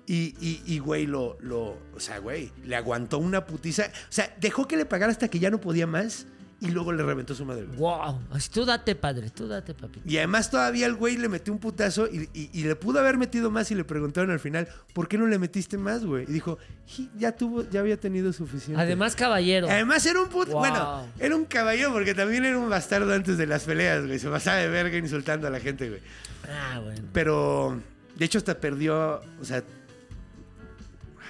Speaker 1: Y, y, y, güey, lo, lo. O sea, güey, le aguantó una putiza. O sea, dejó que le pagara hasta que ya no podía más. Y luego le reventó su madre.
Speaker 3: Wow. Así, tú date, padre. Tú date, papi.
Speaker 1: Y además todavía el güey le metió un putazo y, y- y le pudo haber metido más y le preguntaron al final, ¿por qué no le metiste más, güey? Y dijo, "Ji, ya tuvo, ya había tenido suficiente.
Speaker 3: Además, caballero.
Speaker 1: Además era un puto,
Speaker 3: Wow.
Speaker 1: bueno, era un caballero porque también era un bastardo antes de las peleas, güey. Se pasaba de verga insultando a la gente, güey.
Speaker 3: Ah, bueno.
Speaker 1: Pero, de hecho, hasta perdió, o sea...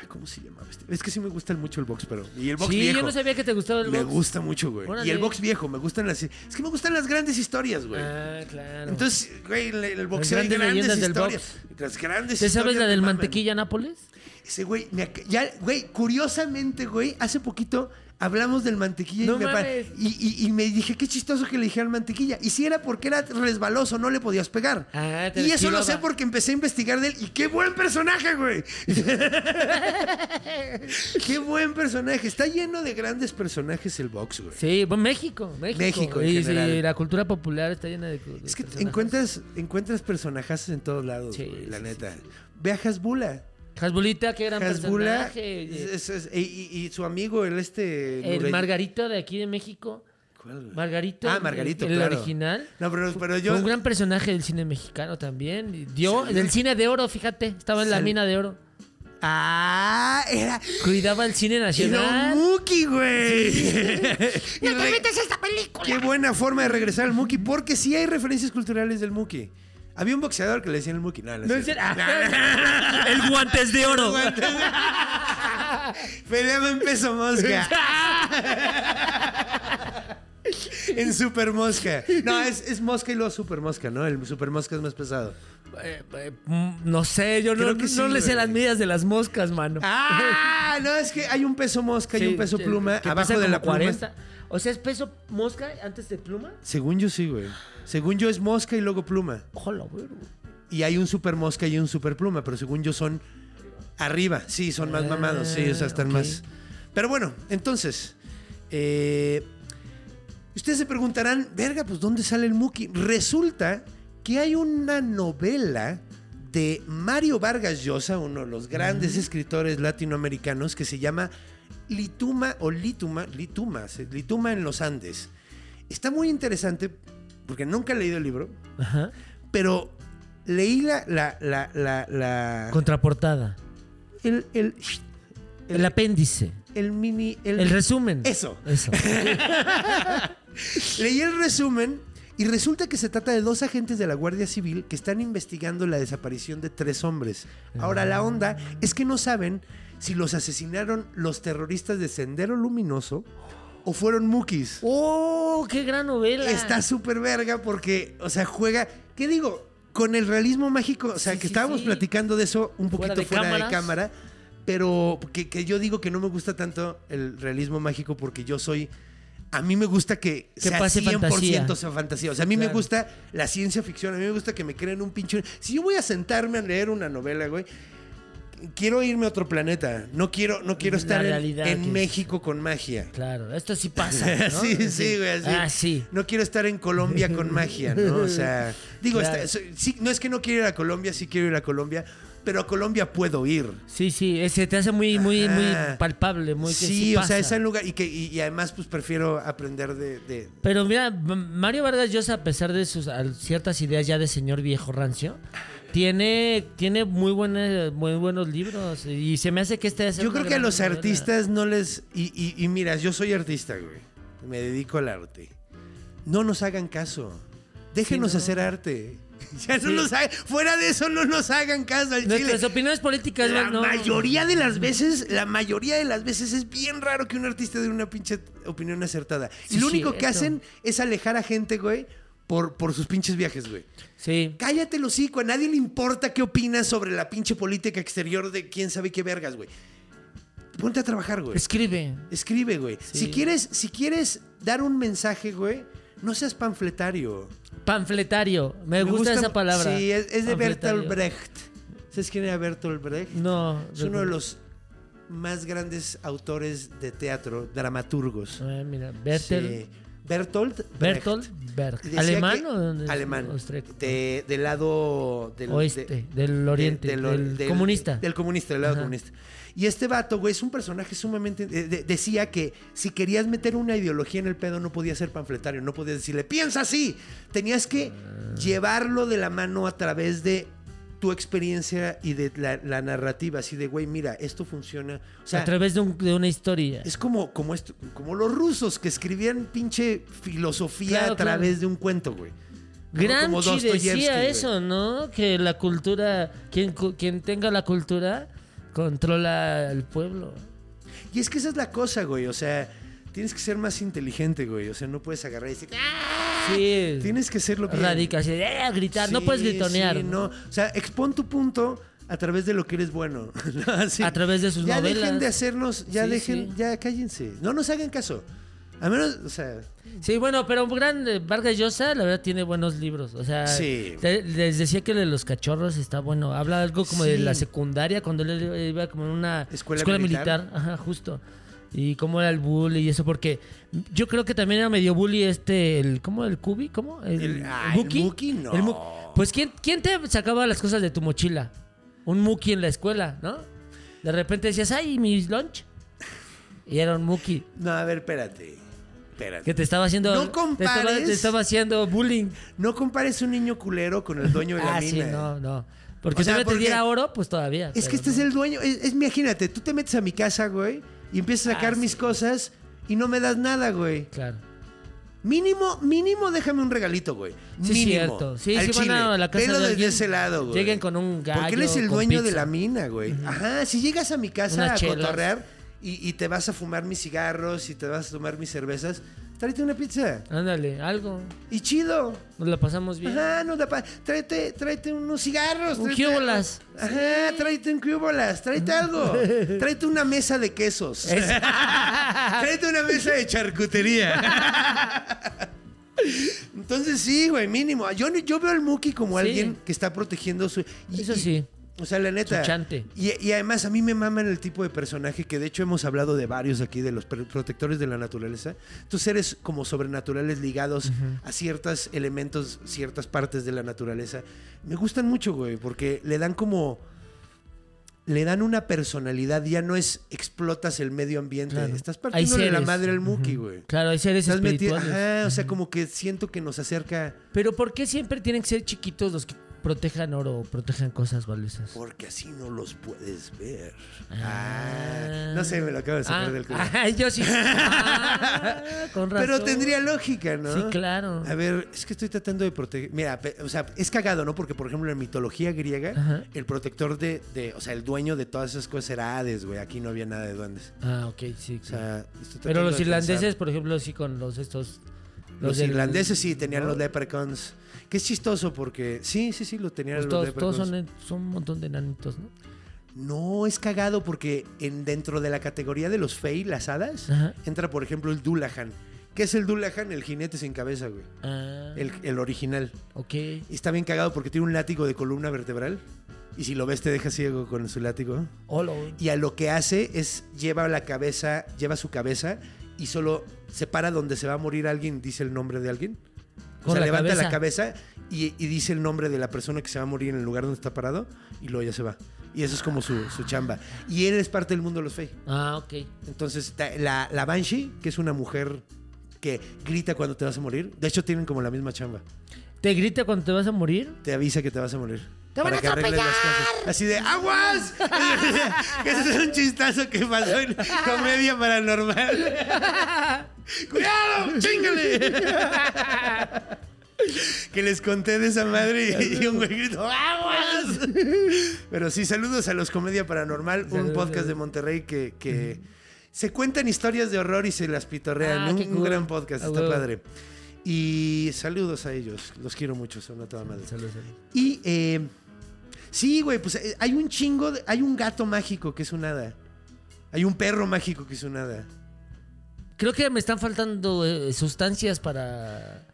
Speaker 1: ay, ¿Cómo se este? Es que sí me gusta mucho el box, pero... Y el box
Speaker 3: Sí,
Speaker 1: viejo.
Speaker 3: yo no sabía que te gustaba el
Speaker 1: Me
Speaker 3: box.
Speaker 1: gusta mucho, güey.
Speaker 3: Órale.
Speaker 1: Y el box viejo, me gustan las... Es que me gustan las grandes historias, güey.
Speaker 3: Ah, claro.
Speaker 1: Entonces, güey, el, el boxeo hay
Speaker 3: grandes
Speaker 1: grandes
Speaker 3: leyendas del
Speaker 1: historias. Las grandes
Speaker 3: ¿Te sabes
Speaker 1: historias
Speaker 3: la
Speaker 1: me
Speaker 3: del mantequilla Nápoles?
Speaker 1: Ese güey, me ya, güey, curiosamente, güey, hace poquito hablamos del mantequilla
Speaker 3: No
Speaker 1: y, me
Speaker 3: mames.
Speaker 1: y, y- y me dije, qué chistoso que le dijeran mantequilla. Y si era porque era resbaloso, no le podías pegar.
Speaker 3: Ah,
Speaker 1: y eso lo sé porque empecé a investigar de él. Y qué buen personaje, güey. qué buen personaje. Está lleno de grandes personajes el box, güey.
Speaker 3: Sí, bueno, México, México.
Speaker 1: México en
Speaker 3: y,
Speaker 1: general.
Speaker 3: sí, la cultura popular está llena de. de
Speaker 1: Es que
Speaker 3: personajes.
Speaker 1: encuentras, encuentras personajazos en todos lados,
Speaker 3: Sí,
Speaker 1: güey, la
Speaker 3: sí,
Speaker 1: neta. Ve a Hasbula.
Speaker 3: Hasbulita, qué gran
Speaker 1: Hasbula
Speaker 3: personaje.
Speaker 1: es- es- y, y- y su amigo, el este...
Speaker 3: El Margarito de aquí de México.
Speaker 1: ¿Cuál?
Speaker 3: Margarito.
Speaker 1: Ah,
Speaker 3: el-
Speaker 1: Margarito,
Speaker 3: el,
Speaker 1: claro.
Speaker 3: original.
Speaker 1: No, pero, pero yo...
Speaker 3: Fue un gran personaje del cine mexicano también. Dio,
Speaker 1: Sí.
Speaker 3: del cine de oro, fíjate. Estaba en la mina de oro.
Speaker 1: Ah, era.
Speaker 3: Cuidaba el cine
Speaker 1: Era
Speaker 3: nacional.
Speaker 1: un Mookie, güey. Y re- Qué buena forma de regresar al Mookie, porque sí hay referencias culturales del Mookie. Había un boxeador que le decían el Mookie. No, no,
Speaker 3: No,
Speaker 1: cierto.
Speaker 3: el guantes de oro.
Speaker 1: Peleaba en peso mosca. en super mosca. No, es, es mosca y luego super mosca, ¿no? El super mosca es más pesado.
Speaker 3: Eh, eh, mm, no sé, yo no,
Speaker 1: Creo
Speaker 3: no
Speaker 1: sí,
Speaker 3: le sé las medidas de las moscas, mano.
Speaker 1: Ah, no, es que hay un peso mosca y
Speaker 3: Sí,
Speaker 1: un peso pluma abajo de la
Speaker 3: como
Speaker 1: pluma.
Speaker 3: 40. O sea, es peso mosca antes de pluma.
Speaker 1: Según yo sí, güey. Según yo es mosca y luego pluma.
Speaker 3: Ojalá, güey.
Speaker 1: Y hay un super mosca y un super pluma, pero según yo son arriba. Sí, son más mamados, sí, o sea, están más. Pero bueno, entonces. eh, ustedes se preguntarán, verga, pues ¿dónde sale el Muki? Resulta que hay una novela de Mario Vargas Llosa, uno de los grandes escritores latinoamericanos, que se llama Lituma o Lituma, Lituma, Lituma en los Andes. Está muy interesante porque nunca he leído el libro,
Speaker 3: Ajá.
Speaker 1: pero leí la, la, la, la, la-
Speaker 3: Contraportada.
Speaker 1: el, el,
Speaker 3: El apéndice.
Speaker 1: el mini, el,
Speaker 3: El resumen.
Speaker 1: Eso.
Speaker 3: Eso.
Speaker 1: Leí el resumen y resulta que se trata de dos agentes de la Guardia Civil que están investigando la desaparición de tres hombres. Ahora, la onda es que no saben si los asesinaron los terroristas de Sendero Luminoso o fueron Mukis.
Speaker 3: ¡Oh, qué gran novela!
Speaker 1: Está súper verga porque, o sea, juega. ¿Qué digo? Con el realismo mágico, o sea,
Speaker 3: Sí,
Speaker 1: que
Speaker 3: sí,
Speaker 1: estábamos
Speaker 3: sí.
Speaker 1: platicando de eso un
Speaker 3: Fuera
Speaker 1: poquito
Speaker 3: de
Speaker 1: fuera de, cámara, pero que, que yo digo que no me gusta tanto el realismo mágico porque yo soy. A mí me gusta que,
Speaker 3: Que
Speaker 1: sea
Speaker 3: pase
Speaker 1: 100%
Speaker 3: fantasía.
Speaker 1: sea fantasía. O sea, a mí me gusta la ciencia ficción, a mí me gusta que me creen un pinche. Si yo voy a sentarme a leer una novela, güey, quiero irme a otro planeta. No quiero, no quiero estar en, México con magia.
Speaker 3: Claro, esto sí pasa. ¿no?
Speaker 1: sí, sí, güey, así.
Speaker 3: Ah, sí.
Speaker 1: No quiero estar en Colombia con magia, ¿no? O sea, digo,
Speaker 3: Claro.
Speaker 1: está- soy- sí, no es que no quiero ir a Colombia, sí quiero ir a Colombia, pero a Colombia puedo ir.
Speaker 3: Sí, sí, te hace muy, muy, muy palpable, muy que
Speaker 1: sí,
Speaker 3: sí
Speaker 1: o sea, es un lugar y que y, y además pues prefiero aprender de, de-
Speaker 3: Pero mira, Mario Vargas Llosa, a pesar de sus ciertas ideas ya de señor viejo rancio, tiene, tiene muy, buena- muy buenos libros. Y se me hace que este es
Speaker 1: Yo creo que a los
Speaker 3: novela.
Speaker 1: artistas no les y, y- y mira, yo soy artista, güey. Me dedico al arte. No nos hagan caso. Déjenos
Speaker 3: Sí, no.
Speaker 1: hacer arte. Ya no
Speaker 3: Sí.
Speaker 1: nos hagan, fuera de eso no nos hagan caso al chile.
Speaker 3: Nuestras opiniones políticas
Speaker 1: La
Speaker 3: no-
Speaker 1: mayoría de las veces, la mayoría de las veces es bien raro que un artista dé una pinche opinión acertada.
Speaker 3: Sí,
Speaker 1: y lo único que hacen es alejar a gente, güey, por, por sus pinches viajes, güey.
Speaker 3: Sí.
Speaker 1: Cállate el hocico, a nadie le importa qué opinas sobre la pinche política exterior de quién sabe qué vergas, güey. Ponte a trabajar, güey.
Speaker 3: Escribe.
Speaker 1: Escribe, güey.
Speaker 3: Sí.
Speaker 1: Si quieres, si quieres dar un mensaje, güey, no seas panfletario.
Speaker 3: Panfletario. Me, gusta, esa palabra.
Speaker 1: Sí, es, es de. Bertolt Brecht. ¿Sabes quién era Bertolt Brecht?
Speaker 3: No.
Speaker 1: Es uno de los más grandes autores de teatro, dramaturgos.
Speaker 3: Eh, mira, Bertel,
Speaker 1: Sí. Bertolt Brecht.
Speaker 3: Bertolt Brecht. ¿Alemán o dónde es?
Speaker 1: Alemán. De- del lado del
Speaker 3: Oeste,
Speaker 1: de-
Speaker 3: del oriente,
Speaker 1: de-
Speaker 3: del comunista.
Speaker 1: Del comunista, del lado
Speaker 3: Ajá.
Speaker 1: comunista. Y este vato, güey, es un personaje sumamente. de- de- decía que si querías meter una ideología en el pedo, no podías ser panfletario, no podías decirle, piensa así. Tenías que
Speaker 3: Ah.
Speaker 1: llevarlo de la mano a través de tu experiencia y de la, la narrativa, así de, güey, mira, esto funciona. O sea,
Speaker 3: a través de, un- de una historia.
Speaker 1: es como, como, esto, como los rusos que escribían pinche filosofía
Speaker 3: Claro,
Speaker 1: a través
Speaker 3: claro.
Speaker 1: de un cuento, güey.
Speaker 3: Gramsci decía
Speaker 1: güey.
Speaker 3: eso, ¿no? Que la cultura, quien, quien tenga la cultura, controla el pueblo.
Speaker 1: Y es que esa es la cosa, güey. O sea, tienes que ser más inteligente, güey. O sea, no puedes agarrar y decir, ¡ah!
Speaker 3: Sí.
Speaker 1: Tienes que ser lo que.
Speaker 3: Radica, así, eh, gritar, no
Speaker 1: Sí,
Speaker 3: puedes gritonear.
Speaker 1: sí, no. O sea, expon tu punto a través de lo que eres bueno. ¿no?
Speaker 3: A través de sus
Speaker 1: ya
Speaker 3: novelas.
Speaker 1: dejen de hacernos, ya
Speaker 3: Sí,
Speaker 1: dejen,
Speaker 3: sí.
Speaker 1: ya cállense. No nos hagan caso. A menos, o sea,
Speaker 3: Sí, bueno, pero un gran eh, Vargas Llosa, la verdad, tiene buenos libros. O sea,
Speaker 1: Sí.
Speaker 3: te- les decía que de los cachorros está bueno. Habla algo como de
Speaker 1: Sí.
Speaker 3: la secundaria, cuando él iba como en una
Speaker 1: Escuela
Speaker 3: militar.
Speaker 1: militar.
Speaker 3: Ajá, justo. Y cómo era el bully y eso, porque yo creo que también era medio bully este, el, ¿cómo? ¿El Cubi? ¿Cómo? ¿El,
Speaker 1: El- ah, el Muki, no.
Speaker 3: Mu- pues, ¿quién, ¿quién te sacaba las cosas de tu mochila? Un Muki en la escuela, ¿no? De repente decías, ay, mi lunch. Y era un Muki.
Speaker 1: no, a ver, espérate. Espérate.
Speaker 3: Que te estaba haciendo.
Speaker 1: No
Speaker 3: te estaba-
Speaker 1: compares.
Speaker 3: Te estaba, haciendo bullying.
Speaker 1: No compares un niño culero con el dueño de la
Speaker 3: Ah,
Speaker 1: mina.
Speaker 3: sí, no, no. Porque
Speaker 1: O sea,
Speaker 3: si me te diera oro, pues todavía.
Speaker 1: Es que este es
Speaker 3: no.
Speaker 1: el dueño. Es, es- imagínate, tú te metes a mi casa, güey, y empiezas a sacar
Speaker 3: Ah,
Speaker 1: mis
Speaker 3: sí.
Speaker 1: cosas y no me das nada, güey.
Speaker 3: Claro.
Speaker 1: Mínimo, mínimo déjame un regalito, güey.
Speaker 3: Sí,
Speaker 1: mínimo.
Speaker 3: cierto. Sí,
Speaker 1: Al
Speaker 3: van
Speaker 1: chile.
Speaker 3: a la casa
Speaker 1: Velo
Speaker 3: de
Speaker 1: desde ese lado, güey.
Speaker 3: lleguen con un
Speaker 1: Porque él es
Speaker 3: gallo,
Speaker 1: el dueño de la mina, güey. Ajá, si llegas a mi casa a
Speaker 3: chelas.
Speaker 1: cotorrear y, y te vas a fumar mis cigarros y te vas a tomar mis cervezas, tráete una pizza.
Speaker 3: Ándale, algo.
Speaker 1: Y chido.
Speaker 3: Nos la pasamos bien.
Speaker 1: Ajá, no da pa- tráete, tráete unos cigarros.
Speaker 3: Un
Speaker 1: tráete
Speaker 3: Cubolas.
Speaker 1: Ajá, tráete un cubolas, tráete algo. Tráete una mesa de quesos. tráete una mesa de charcutería. Entonces sí, güey, mínimo. Yo, yo veo al Muki como
Speaker 3: Sí.
Speaker 1: alguien que está protegiendo su... y-
Speaker 3: Eso sí.
Speaker 1: O sea, la neta. Y, y además a mí me maman el tipo de personaje que de hecho hemos hablado de varios aquí, de los protectores de la naturaleza. Estos seres como sobrenaturales ligados a ciertos elementos, ciertas partes de la naturaleza. Me gustan mucho, güey, porque le dan como... Le dan una personalidad, ya no es explotas el medio ambiente.
Speaker 3: Claro.
Speaker 1: Estás partiendo la
Speaker 3: seres.
Speaker 1: madre al Muki, güey.
Speaker 3: Claro, hay seres
Speaker 1: Estás metido,
Speaker 3: espirituales.
Speaker 1: ajá, o sea, como que siento que nos acerca
Speaker 3: Pero ¿por qué siempre tienen que ser chiquitos los que protejan oro protejan cosas valiosas?
Speaker 1: porque así no los puedes ver.
Speaker 3: Ah.
Speaker 1: Ah, no sé, me lo acabo de sacar
Speaker 3: Ah,
Speaker 1: del culo.
Speaker 3: yo sí. Ah, con razón.
Speaker 1: Pero tendría lógica, ¿no?
Speaker 3: Sí, claro.
Speaker 1: A ver, es que estoy tratando de proteger. Mira, o sea, es cagado, ¿no? Porque, por ejemplo, en mitología griega,
Speaker 3: Ajá.
Speaker 1: el protector de, de- O sea, el dueño de todas esas cosas era Hades, güey. Aquí no había nada de duendes.
Speaker 3: Ah, ok, sí.
Speaker 1: O sea,
Speaker 3: Pero los
Speaker 1: de
Speaker 3: irlandeses, por ejemplo, sí con los estos...
Speaker 1: Los
Speaker 3: del-
Speaker 1: irlandeses sí tenían
Speaker 3: ¿no?
Speaker 1: los leprechauns. Que es chistoso porque. Sí, sí, sí, lo tenían
Speaker 3: Pues
Speaker 1: los
Speaker 3: todos, son, son un montón de nanitos, ¿no?
Speaker 1: No, es cagado porque en, dentro de la categoría de los Fey, las hadas,
Speaker 3: Ajá.
Speaker 1: entra, por ejemplo, el Dullahan. ¿Qué es el Dullahan? El jinete sin cabeza, güey.
Speaker 3: Ah,
Speaker 1: El, el original.
Speaker 3: ok.
Speaker 1: Y está bien cagado porque tiene un látigo de columna vertebral. Y si lo ves, te deja ciego con su látigo.
Speaker 3: Hola.
Speaker 1: Y a lo que hace es lleva la cabeza, lleva su cabeza y solo se para donde se va a morir alguien, dice el nombre de alguien. O sea,
Speaker 3: la
Speaker 1: levanta la
Speaker 3: cabeza.
Speaker 1: y, y dice el nombre de la persona que se va a morir en el lugar donde está parado y luego ya se va. Y eso es como su, su chamba. Y él es parte del mundo de los Fey.
Speaker 3: Ah, ok.
Speaker 1: Entonces, la, la Banshee, que es una mujer que grita cuando te vas a morir, de hecho tienen como la misma chamba.
Speaker 3: ¿Te grita cuando te vas a morir?
Speaker 1: te avisa que te vas a morir.
Speaker 2: ¡Te van a
Speaker 1: cosas. Así de ¡Aguas! que ese es un chistazo que pasó en comedia paranormal. ¡Cuidado! ¡Chíngale! que les conté de esa madre y, y un güey gritó ¡Aguas! Pero sí, saludos a los Comedia Paranormal, un
Speaker 3: Saludos.
Speaker 1: podcast de Monterrey que, que se cuentan historias de horror y se las pitorrean.
Speaker 3: Ah,
Speaker 1: un, gran podcast, está padre. Y saludos a ellos, los quiero mucho, son a toda madre.
Speaker 3: Saludos, saludos.
Speaker 1: Y eh, sí, güey, pues eh, hay un chingo, de- hay un gato mágico que es un hada. Hay un perro mágico que es un hada.
Speaker 3: Creo que me están faltando eh, sustancias para...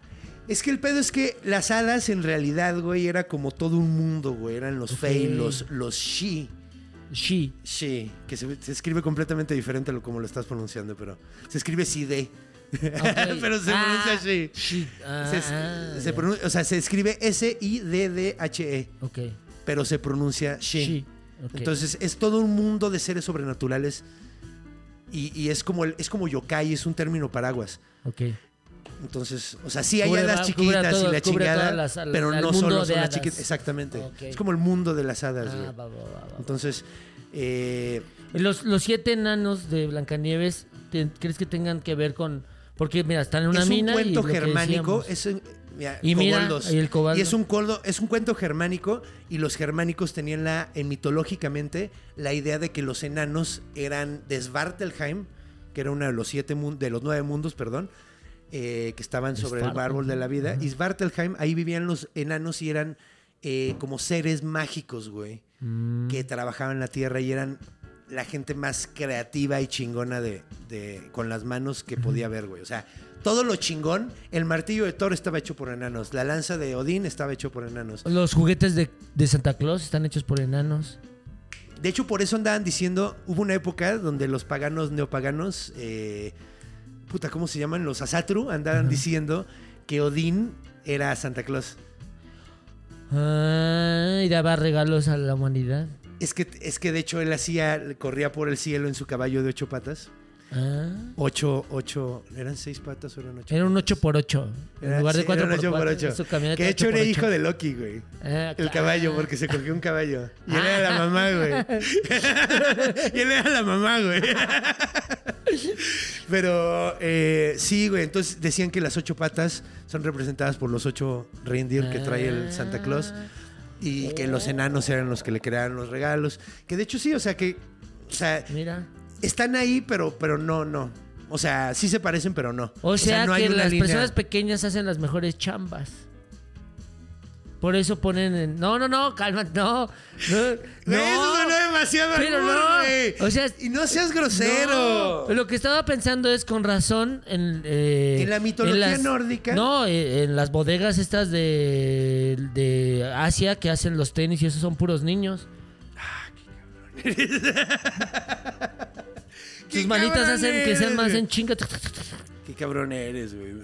Speaker 1: Es que el pedo es que las hadas en realidad, güey, era como todo un mundo, güey. Eran los
Speaker 3: Ok.
Speaker 1: Fey, los, los Shi.
Speaker 3: She.
Speaker 1: Shi, que se, se escribe completamente diferente a lo como lo estás pronunciando, pero se escribe Side.
Speaker 3: Ok.
Speaker 1: pero se
Speaker 3: Ah,
Speaker 1: pronuncia Shi.
Speaker 3: she. Ah,
Speaker 1: Se,
Speaker 3: ah,
Speaker 1: se o sea, se escribe S-I-D-D-H-E,
Speaker 3: Ok.
Speaker 1: Pero se pronuncia Shi.
Speaker 3: She.
Speaker 1: Entonces es todo un mundo de seres sobrenaturales y, y es como el, es como yokai, es un término paraguas.
Speaker 3: Ok.
Speaker 1: Entonces, o sea, sí hay
Speaker 3: Cubre-
Speaker 1: hadas chiquitas
Speaker 3: todo-
Speaker 1: y la chingada,
Speaker 3: todas las- al-
Speaker 1: pero no solo son las chiquitas. Exactamente. Es como el mundo de las hadas,
Speaker 3: Ah, va, va, va.
Speaker 1: Entonces, eh,
Speaker 3: Los, los siete enanos de Blancanieves, ¿crees que tengan que ver con...? Porque, mira, están en una
Speaker 1: es
Speaker 3: mina
Speaker 1: un
Speaker 3: y
Speaker 1: cuento
Speaker 3: que
Speaker 1: germánico. Es mira,
Speaker 3: Y
Speaker 1: coboldos.
Speaker 3: el cobaldo.
Speaker 1: Y es un, coldo, es un cuento germánico y los germánicos tenían la, en mitológicamente la idea de que los enanos eran de Svartalheim, que era uno de los siete de los nueve mundos, perdón, eh, que estaban sobre el árbol de la vida. Y Svartalheim, ahí vivían los enanos y eran eh, como seres mágicos, güey,
Speaker 3: Mm.
Speaker 1: que trabajaban la tierra y eran la gente más creativa y chingona de, de- con las manos que podía haber, güey. O sea, todo lo chingón, el martillo de Thor estaba hecho por enanos, la lanza de Odín estaba hecho por enanos.
Speaker 3: Los juguetes de, de Santa Claus están hechos por enanos.
Speaker 1: De hecho, por eso andaban diciendo, hubo una época donde los paganos neopaganos, eh, puta, ¿cómo se llaman? Los Asatru andaban diciendo que Odín era Santa Claus.
Speaker 3: Ah, y daba regalos a la humanidad.
Speaker 1: Es que, es que de hecho él hacía, corría por el cielo en su caballo de ocho patas
Speaker 3: Ah.
Speaker 1: Ocho, ocho, ¿eran seis patas o eran ocho?
Speaker 3: Era un 8x8. En
Speaker 1: Era-
Speaker 3: lugar de
Speaker 1: sí,
Speaker 3: 4
Speaker 1: era un
Speaker 3: x
Speaker 1: ocho por ocho. Que de hecho era
Speaker 3: 8x8.
Speaker 1: hijo de Loki, güey.
Speaker 3: Ah,
Speaker 1: El caballo, porque se cogió un caballo. Y él era la mamá, güey. y él era la mamá, güey. Pero eh, sí, güey. Entonces decían que las ocho patas son representadas por los ocho reindeer que trae el Santa Claus. Y que los enanos eran los que le creaban los regalos. Que de hecho sí, o sea que. O sea,
Speaker 3: Mira.
Speaker 1: están ahí, pero, pero no, no. O sea, sí se parecen, pero no.
Speaker 3: O sea,
Speaker 1: no hay
Speaker 3: que
Speaker 1: una
Speaker 3: las
Speaker 1: línea.
Speaker 3: personas pequeñas hacen las mejores chambas. Por eso ponen en... No, no, no, cálmate, no. No,
Speaker 1: Eso
Speaker 3: no.
Speaker 1: sonó demasiado
Speaker 3: Pero
Speaker 1: albur,
Speaker 3: no. O sea,
Speaker 1: y no seas grosero.
Speaker 3: No, Lo que estaba pensando es con razón en... eh,
Speaker 1: En la mitología
Speaker 3: las-
Speaker 1: nórdica.
Speaker 3: No, eh, en las bodegas estas de, de Asia que hacen los tenis y esos son puros niños.
Speaker 1: Qué
Speaker 3: Sus manitas
Speaker 1: cabrón
Speaker 3: hacen que sean más en chinga.
Speaker 1: Qué cabrón eres, güey.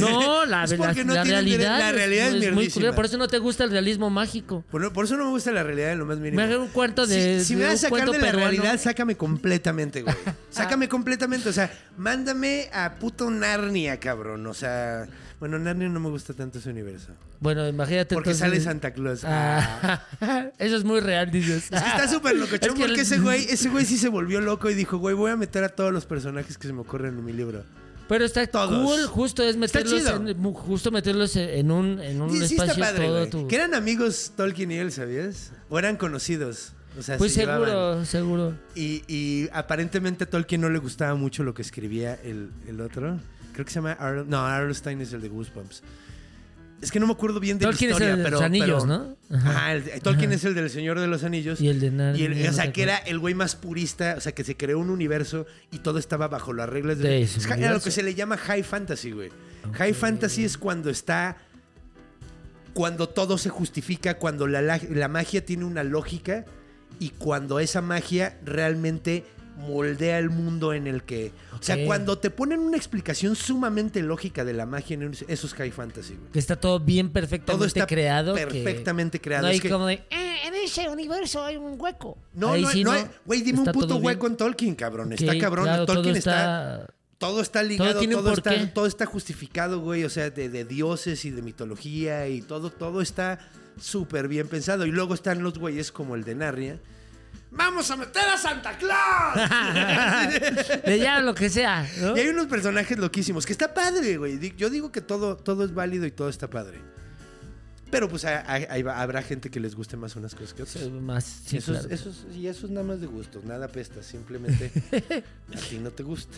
Speaker 3: No, la,
Speaker 1: Es
Speaker 3: la-
Speaker 1: porque no
Speaker 3: la realidad,
Speaker 1: la realidad es
Speaker 3: muy
Speaker 1: mierdísima.
Speaker 3: culera, Por eso no te gusta el realismo mágico.
Speaker 1: Por, por eso no me gusta la realidad en lo más mínimo.
Speaker 3: Me hago un cuento de-
Speaker 1: Si, si
Speaker 3: de
Speaker 1: me vas a sacar de la
Speaker 3: peruano.
Speaker 1: realidad, sácame completamente, güey. Sácame completamente. O sea, mándame a puto Narnia, cabrón. O sea, bueno, Narnia no me gusta tanto ese universo.
Speaker 3: Bueno, imagínate.
Speaker 1: Porque
Speaker 3: entonces-
Speaker 1: sale Santa Claus. Ah.
Speaker 3: Ah, eso es muy real, dices.
Speaker 1: Es que está súper locochón
Speaker 3: Es que
Speaker 1: porque
Speaker 3: el-
Speaker 1: ese güey, ese güey sí se volvió loco y dijo, güey, voy a meter a todos los personajes que se me ocurren en mi libro.
Speaker 3: Pero está
Speaker 1: Todos.
Speaker 3: cool, justo es meterlos
Speaker 1: chido.
Speaker 3: en, mu- justo meterlos en un, en un
Speaker 1: Sí, sí está
Speaker 3: espacio
Speaker 1: padre,
Speaker 3: todo
Speaker 1: güey.
Speaker 3: tu-
Speaker 1: Que eran amigos Tolkien y él, ¿sabías? O eran conocidos. O sea,
Speaker 3: Pues
Speaker 1: se
Speaker 3: seguro,
Speaker 1: llevaban.
Speaker 3: seguro.
Speaker 1: Y, y aparentemente a Tolkien no le gustaba mucho lo que escribía el, el otro. Creo que se llama... Ar- no, Arlstein es el de Goosebumps. Es que no me acuerdo bien de
Speaker 3: Tolkien
Speaker 1: la
Speaker 3: es
Speaker 1: historia,
Speaker 3: el de
Speaker 1: pero...
Speaker 3: los anillos,
Speaker 1: pero-
Speaker 3: ¿no? Ajá.
Speaker 1: Ajá, el- Tolkien es el del Señor de los Anillos.
Speaker 3: Y el de Narnia,
Speaker 1: Y el-
Speaker 3: no
Speaker 1: o sea, que era el güey más purista, o sea, que se creó un universo y todo estaba bajo las reglas de...
Speaker 3: De
Speaker 1: Es- era lo que se le llama high fantasy, güey. High fantasy es cuando está... Cuando todo se justifica, cuando la- la magia tiene una lógica y cuando esa magia realmente moldea el mundo en el que... O sea, cuando te ponen una explicación sumamente lógica de la magia, en eso es high fantasy, güey.
Speaker 3: Que está todo bien
Speaker 1: Todo
Speaker 3: perfectamente
Speaker 1: está
Speaker 3: creado. que
Speaker 1: perfectamente creado.
Speaker 3: No hay
Speaker 1: Es que-
Speaker 3: como de, "Eh, en ese universo hay un hueco.
Speaker 1: No,
Speaker 3: Ahí
Speaker 1: no,
Speaker 3: sí
Speaker 1: no hay- Güey, dime un puto
Speaker 3: todo bien.
Speaker 1: hueco en Tolkien, cabrón. Está cabrón.
Speaker 3: claro,
Speaker 1: Tolkien
Speaker 3: todo
Speaker 1: está...
Speaker 3: está...
Speaker 1: Todo está ligado,
Speaker 3: Todo
Speaker 1: todo, está, todo está justificado, güey. O sea, de, de dioses y de mitología y todo, todo está súper bien pensado. Y luego están los güeyes como el de Narnia. ¡Vamos a meter a Santa Claus!
Speaker 3: De ya lo que sea, ¿no?
Speaker 1: y hay unos personajes loquísimos que está padre, güey. Yo digo que todo, todo es válido y todo está padre. Pero pues hay- hay- hay- habrá gente que les guste más unas cosas que otras.
Speaker 3: Más, sí,
Speaker 1: eso, es-
Speaker 3: claro.
Speaker 1: eso es- y eso es nada más de gusto, nada pesta, simplemente a ti no te gusta.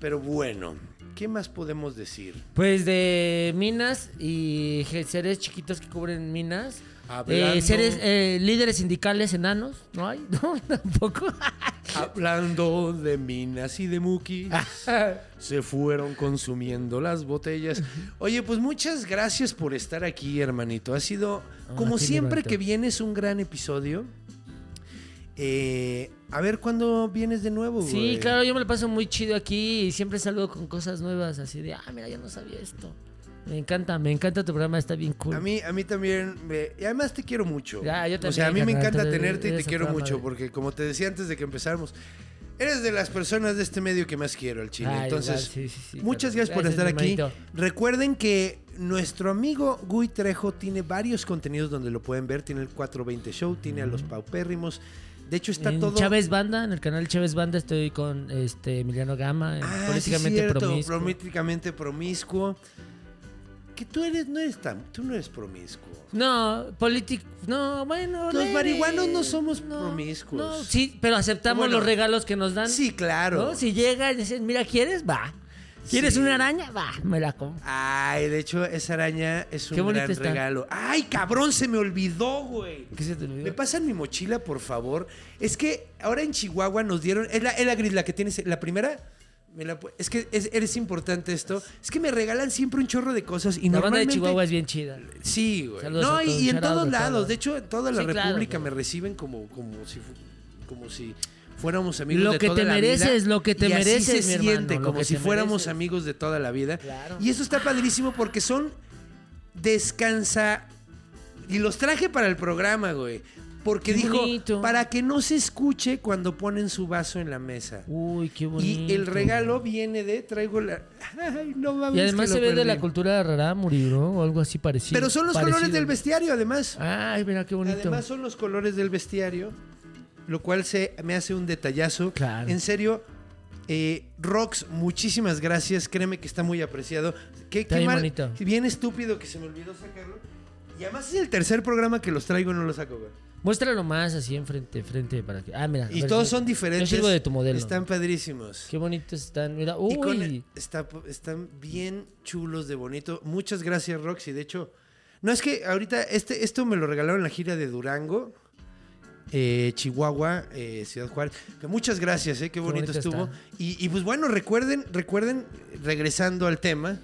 Speaker 1: Pero bueno, ¿qué más podemos decir?
Speaker 3: Pues de minas y seres chiquitos que cubren minas.
Speaker 1: Hablando-
Speaker 3: Eh, seres, eh, líderes sindicales enanos, ¿no hay? No, tampoco.
Speaker 1: Hablando de minas y de mukis, se fueron consumiendo las botellas. Oye, pues muchas gracias por estar aquí, hermanito. Ha sido, como siempre que vienes, un gran episodio. Eh, a ver cuándo vienes de nuevo,
Speaker 3: Sí, claro, yo me lo paso muy chido aquí y siempre saludo con cosas nuevas, así de, ah, mira, yo no sabía esto. Me encanta, me encanta tu programa, está bien cool.
Speaker 1: A mí, a mí también, me- y además te quiero mucho.
Speaker 3: Ya, yo
Speaker 1: O sea, a mí
Speaker 3: también,
Speaker 1: me encanta tenerte y te quiero mucho,
Speaker 3: madre.
Speaker 1: porque como te decía antes de que empezáramos, eres de las personas de este medio que más quiero, el chile.
Speaker 3: Ay,
Speaker 1: Entonces,
Speaker 3: igual, sí, sí, sí,
Speaker 1: muchas gracias por estar aquí. Recuerden que nuestro amigo Gui Trejo tiene varios contenidos donde lo pueden ver. Tiene el 420 Show, tiene a los paupérrimos. De hecho, está
Speaker 3: en
Speaker 1: todo...
Speaker 3: Chávez Banda, en el canal Chávez Banda estoy con este Emiliano Gama, en
Speaker 1: Ah,
Speaker 3: políticamente
Speaker 1: cierto,
Speaker 3: promiscuo.
Speaker 1: políticamente promiscuo. Tú eres, no eres tan, tú no eres promiscuo.
Speaker 3: No, político, no, bueno.
Speaker 1: Los
Speaker 3: leve.
Speaker 1: marihuanos no somos promiscuos.
Speaker 3: No, sí, pero aceptamos
Speaker 1: Bueno,
Speaker 3: los regalos que nos dan.
Speaker 1: Sí, claro.
Speaker 3: ¿no? Si llega y dicen, mira, ¿quieres? Va. ¿Quieres
Speaker 1: Sí.
Speaker 3: una araña? Va, me la como.
Speaker 1: Ay, de hecho, esa araña es un
Speaker 3: Qué
Speaker 1: gran
Speaker 3: está.
Speaker 1: regalo. Ay, cabrón, se me olvidó, güey.
Speaker 3: ¿Qué se te olvidó?
Speaker 1: ¿Me pasan mi mochila, por favor? Es que ahora en Chihuahua nos dieron. Es la, es la gris, la que tienes. La primera. Me la pu- es que es, eres importante esto. Es que me regalan siempre un chorro de cosas y
Speaker 3: La banda de
Speaker 1: normalmente.
Speaker 3: Chihuahua es bien chida.
Speaker 1: Sí, güey.
Speaker 3: Saludos
Speaker 1: No,
Speaker 3: a
Speaker 1: y,
Speaker 3: todos,
Speaker 1: y en todos lados. De hecho, en toda la
Speaker 3: Sí,
Speaker 1: República me reciben como, como si como si fuéramos amigos
Speaker 3: Lo
Speaker 1: de
Speaker 3: que
Speaker 1: toda
Speaker 3: te
Speaker 1: la
Speaker 3: mereces,
Speaker 1: vida.
Speaker 3: lo que te
Speaker 1: Y así
Speaker 3: mereces,
Speaker 1: se
Speaker 3: mi hermano,
Speaker 1: siente,
Speaker 3: lo
Speaker 1: como
Speaker 3: que
Speaker 1: si
Speaker 3: te
Speaker 1: fuéramos
Speaker 3: mereces.
Speaker 1: amigos de toda la vida.
Speaker 3: Claro.
Speaker 1: Y eso está padrísimo porque son descansa y los traje para el programa, güey. Porque
Speaker 3: Qué
Speaker 1: dijo,
Speaker 3: bonito.
Speaker 1: para que no se escuche cuando ponen su vaso en la mesa.
Speaker 3: Uy, qué bonito.
Speaker 1: Y el regalo viene de, traigo la... Ay, no mames,
Speaker 3: Y además se ve de la cultura rarámuri, ¿no? O algo así parecido.
Speaker 1: Pero son los
Speaker 3: Parecido.
Speaker 1: colores del bestiario, además.
Speaker 3: Ay, mira qué bonito.
Speaker 1: Además son los colores del bestiario, lo cual se me hace un detallazo.
Speaker 3: Claro.
Speaker 1: En serio, eh, Rox, muchísimas gracias. Créeme que está muy apreciado. Qué, qué
Speaker 3: bien
Speaker 1: mal,
Speaker 3: bonito.
Speaker 1: bien estúpido que se me olvidó sacarlo. Y además es el tercer programa que los traigo y no los saco, güey.
Speaker 3: Muéstralo más así enfrente, frente para que. Ah, mira.
Speaker 1: Y
Speaker 3: ver,
Speaker 1: todos son diferentes.
Speaker 3: Yo sirvo de tu modelo.
Speaker 1: Están padrísimos.
Speaker 3: Qué bonitos están. Mira,
Speaker 1: con-
Speaker 3: uy.
Speaker 1: está- están bien chulos de bonito. Muchas gracias, Roxy. De hecho, no es que ahorita este, esto me lo regalaron en la gira de Durango, eh, Chihuahua, eh, Ciudad Juárez. Muchas gracias, eh, qué bonito,
Speaker 3: bonito
Speaker 1: estuvo. y, pues bueno, recuerden, recuerden, regresando al tema,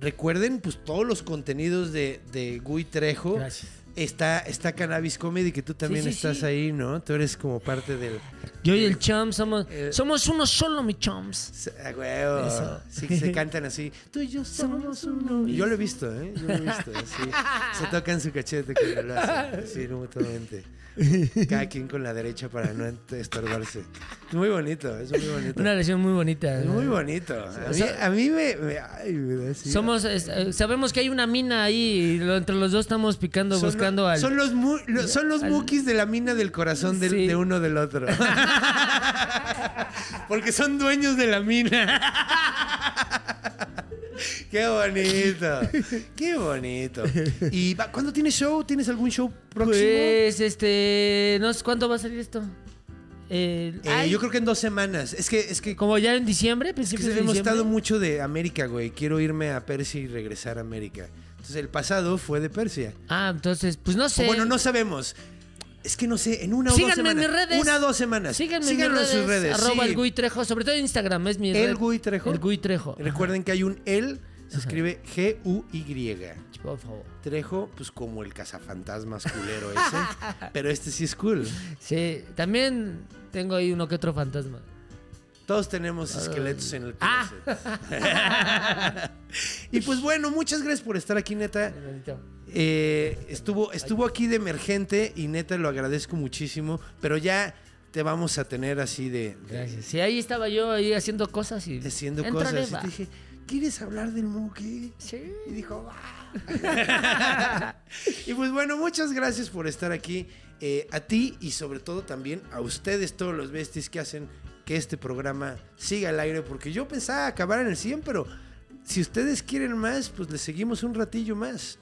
Speaker 1: recuerden pues todos los contenidos de, de Gui Trejo.
Speaker 3: Gracias.
Speaker 1: Está, está Cannabis Comedy, que tú también
Speaker 3: sí,
Speaker 1: estás
Speaker 3: sí.
Speaker 1: ahí, ¿no? Tú eres como parte del...
Speaker 3: Yo y el chum somos.
Speaker 1: Eh,
Speaker 3: somos uno solo, mi chums.
Speaker 1: A huevo.
Speaker 3: Eso.
Speaker 1: Sí, se cantan así. Tú y yo somos uno. Yo lo he visto, ¿eh? Yo lo he visto. Así. Se tocan su cachete cuando lo hacen. Así, mutuamente. Cada quien con la derecha para no estorbarse. Es muy bonito, es muy bonito.
Speaker 3: Una relación muy bonita.
Speaker 1: Es muy bonito. A mí, a mí me, me- Ay, me da.
Speaker 3: Somos, es- eh, sabemos que hay una mina ahí y entre los dos estamos picando,
Speaker 1: Son-
Speaker 3: buscando al.
Speaker 1: Son los, mu- lo- son los
Speaker 3: al-
Speaker 1: mukis de la mina del corazón del-
Speaker 3: Sí.
Speaker 1: de uno del otro. Porque son dueños de la mina. Qué bonito. Qué bonito. ¿Y cuándo tienes show? ¿Tienes algún show próximo?
Speaker 3: Pues, este. No sé cuándo va a salir esto. Eh,
Speaker 1: Eh, yo creo que en dos semanas. Es que, es que,
Speaker 3: Como ya en diciembre,
Speaker 1: es que
Speaker 3: principios
Speaker 1: hemos estado mucho de América, güey. Quiero irme a Persia y regresar a América. Entonces el pasado fue de Persia.
Speaker 3: Ah, entonces, pues no
Speaker 1: O
Speaker 3: sé.
Speaker 1: bueno, no sabemos. Es que no sé, en una o dos
Speaker 3: Síganme en
Speaker 1: semanas.
Speaker 3: mis redes.
Speaker 1: Una o dos semanas.
Speaker 3: Síganme
Speaker 1: Síganlo
Speaker 3: en mis
Speaker 1: sus redes.
Speaker 3: Arroba
Speaker 1: sí.
Speaker 3: el Gui Trejo. Sobre todo en Instagram es mi
Speaker 1: ¿El
Speaker 3: red.
Speaker 1: Gui Trejo?
Speaker 3: El Gui Trejo.
Speaker 1: Recuerden que hay un el, se escribe G-U-Y.
Speaker 3: Por favor.
Speaker 1: Trejo, pues como el cazafantasmas culero ese. pero este sí es cool.
Speaker 3: Sí, también tengo ahí uno que otro fantasma.
Speaker 1: Todos tenemos esqueletos en el
Speaker 3: Ah.
Speaker 1: y pues bueno, muchas gracias por estar aquí, neta. Eh, estuvo, estuvo aquí de emergente y neta lo agradezco muchísimo. Pero ya te vamos a tener así de, de-
Speaker 3: Gracias. Sí, ahí estaba yo ahí haciendo cosas y.
Speaker 1: haciendo cosas. Y te dije, ¿quieres hablar del Muki?
Speaker 3: Sí.
Speaker 1: Y dijo, "Va". y pues bueno, muchas gracias por estar aquí. Eh, a ti y sobre todo también a ustedes, todos los besties que hacen que este programa siga al aire. Porque yo pensaba acabar en el 100, pero si ustedes quieren más, pues les seguimos un ratillo más.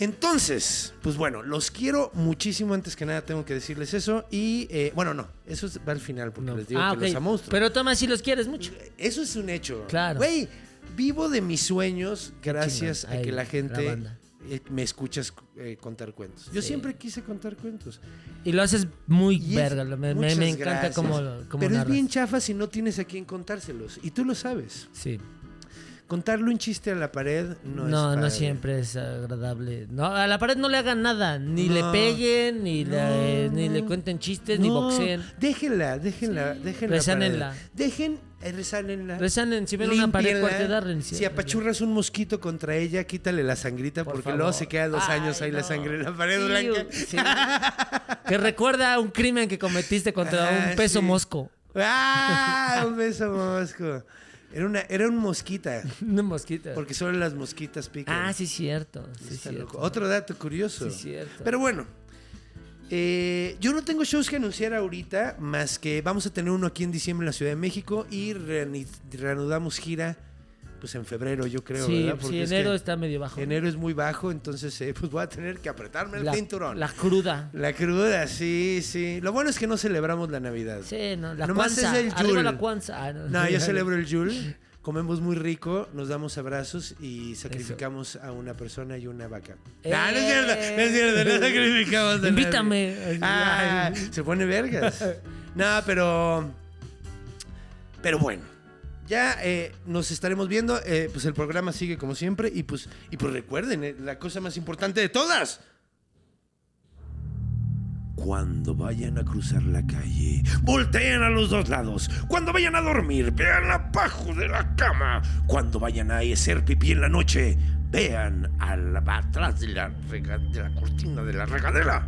Speaker 1: Entonces, pues bueno, los quiero muchísimo. Antes que nada, tengo que decirles eso. Y eh, bueno, no, eso es- va al final porque
Speaker 3: No.
Speaker 1: les digo
Speaker 3: Ah,
Speaker 1: que los amo.
Speaker 3: Pero toma si los quieres mucho.
Speaker 1: Eso es un hecho.
Speaker 3: Claro.
Speaker 1: Güey, vivo de mis sueños gracias a que la gente eh, me escuchas eh, contar cuentos. Yo
Speaker 3: Sí.
Speaker 1: siempre quise contar cuentos.
Speaker 3: Y lo haces muy
Speaker 1: es-
Speaker 3: verga. Me, me- me encanta cómo
Speaker 1: Pero es bien chafa si no tienes a quien contárselos. Y tú lo sabes.
Speaker 3: Sí.
Speaker 1: Contarle un chiste a la pared no,
Speaker 3: No,
Speaker 1: es
Speaker 3: no,
Speaker 1: padre.
Speaker 3: siempre es agradable. No, a la pared no le hagan nada. Ni
Speaker 1: No.
Speaker 3: le peguen, ni, le,
Speaker 1: No,
Speaker 3: ni le
Speaker 1: no.
Speaker 3: cuenten chistes, ni
Speaker 1: No,
Speaker 3: boxeen.
Speaker 1: Déjenla, déjenla, déjenla.
Speaker 3: Resánenla.
Speaker 1: pared. Dejen, eh, resánenla.
Speaker 3: Resanen, si ven una pared darle.
Speaker 1: Si apachurras un mosquito contra ella, quítale la sangrita
Speaker 3: Por
Speaker 1: porque
Speaker 3: favor.
Speaker 1: luego se queda dos
Speaker 3: Ay,
Speaker 1: años ahí la
Speaker 3: no.
Speaker 1: sangre en la pared
Speaker 3: Iu,
Speaker 1: blanca.
Speaker 3: sí. que recuerda un crimen que cometiste contra
Speaker 1: Ah,
Speaker 3: un peso
Speaker 1: sí.
Speaker 3: mosco.
Speaker 1: ¡Ah! Un beso mosco. Era, una, era un mosquita.
Speaker 3: Una mosquita.
Speaker 1: Porque solo las mosquitas pican.
Speaker 3: Ah, sí, cierto. Sí, cierto.
Speaker 1: loco. Otro dato curioso.
Speaker 3: Sí, cierto.
Speaker 1: Pero bueno. eh, yo no tengo shows que anunciar ahorita, más que vamos a tener uno aquí en diciembre en la Ciudad de México y reanudamos gira pues en febrero, yo creo,
Speaker 3: sí,
Speaker 1: ¿verdad?
Speaker 3: sí,
Speaker 1: es
Speaker 3: enero
Speaker 1: que
Speaker 3: está medio bajo.
Speaker 1: enero es muy bajo, entonces eh, pues voy a tener que apretarme el
Speaker 3: la,
Speaker 1: cinturón.
Speaker 3: la cruda.
Speaker 1: La cruda, sí, sí. Lo bueno es que no celebramos la Navidad.
Speaker 3: Sí, no, la
Speaker 1: Nomás
Speaker 3: cuanza.
Speaker 1: es el Yule.
Speaker 3: la cuanza. Ah, no.
Speaker 1: No, yo celebro el Yule. Comemos muy rico, nos damos abrazos y sacrificamos a una persona y una vaca.
Speaker 3: Eh.
Speaker 1: No, no es cierto, no es cierto, no sacrificamos a nadie.
Speaker 3: Invítame.
Speaker 1: Ah, se pone vergas. No, pero. Pero bueno. Ya eh, nos estaremos viendo. eh, pues el programa sigue como siempre. Y pues, y pues recuerden, eh, la cosa más importante de todas. Cuando vayan a cruzar la calle, volteen a los dos lados. Cuando vayan a dormir, vean abajo de la cama. Cuando vayan a hacer pipí en la noche, vean a la- atrás de la, de la cortina de la regadera.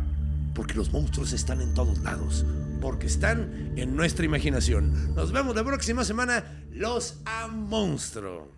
Speaker 1: porque los monstruos están en todos lados, porque están en nuestra imaginación. Nos vemos la próxima semana, los a monstruo.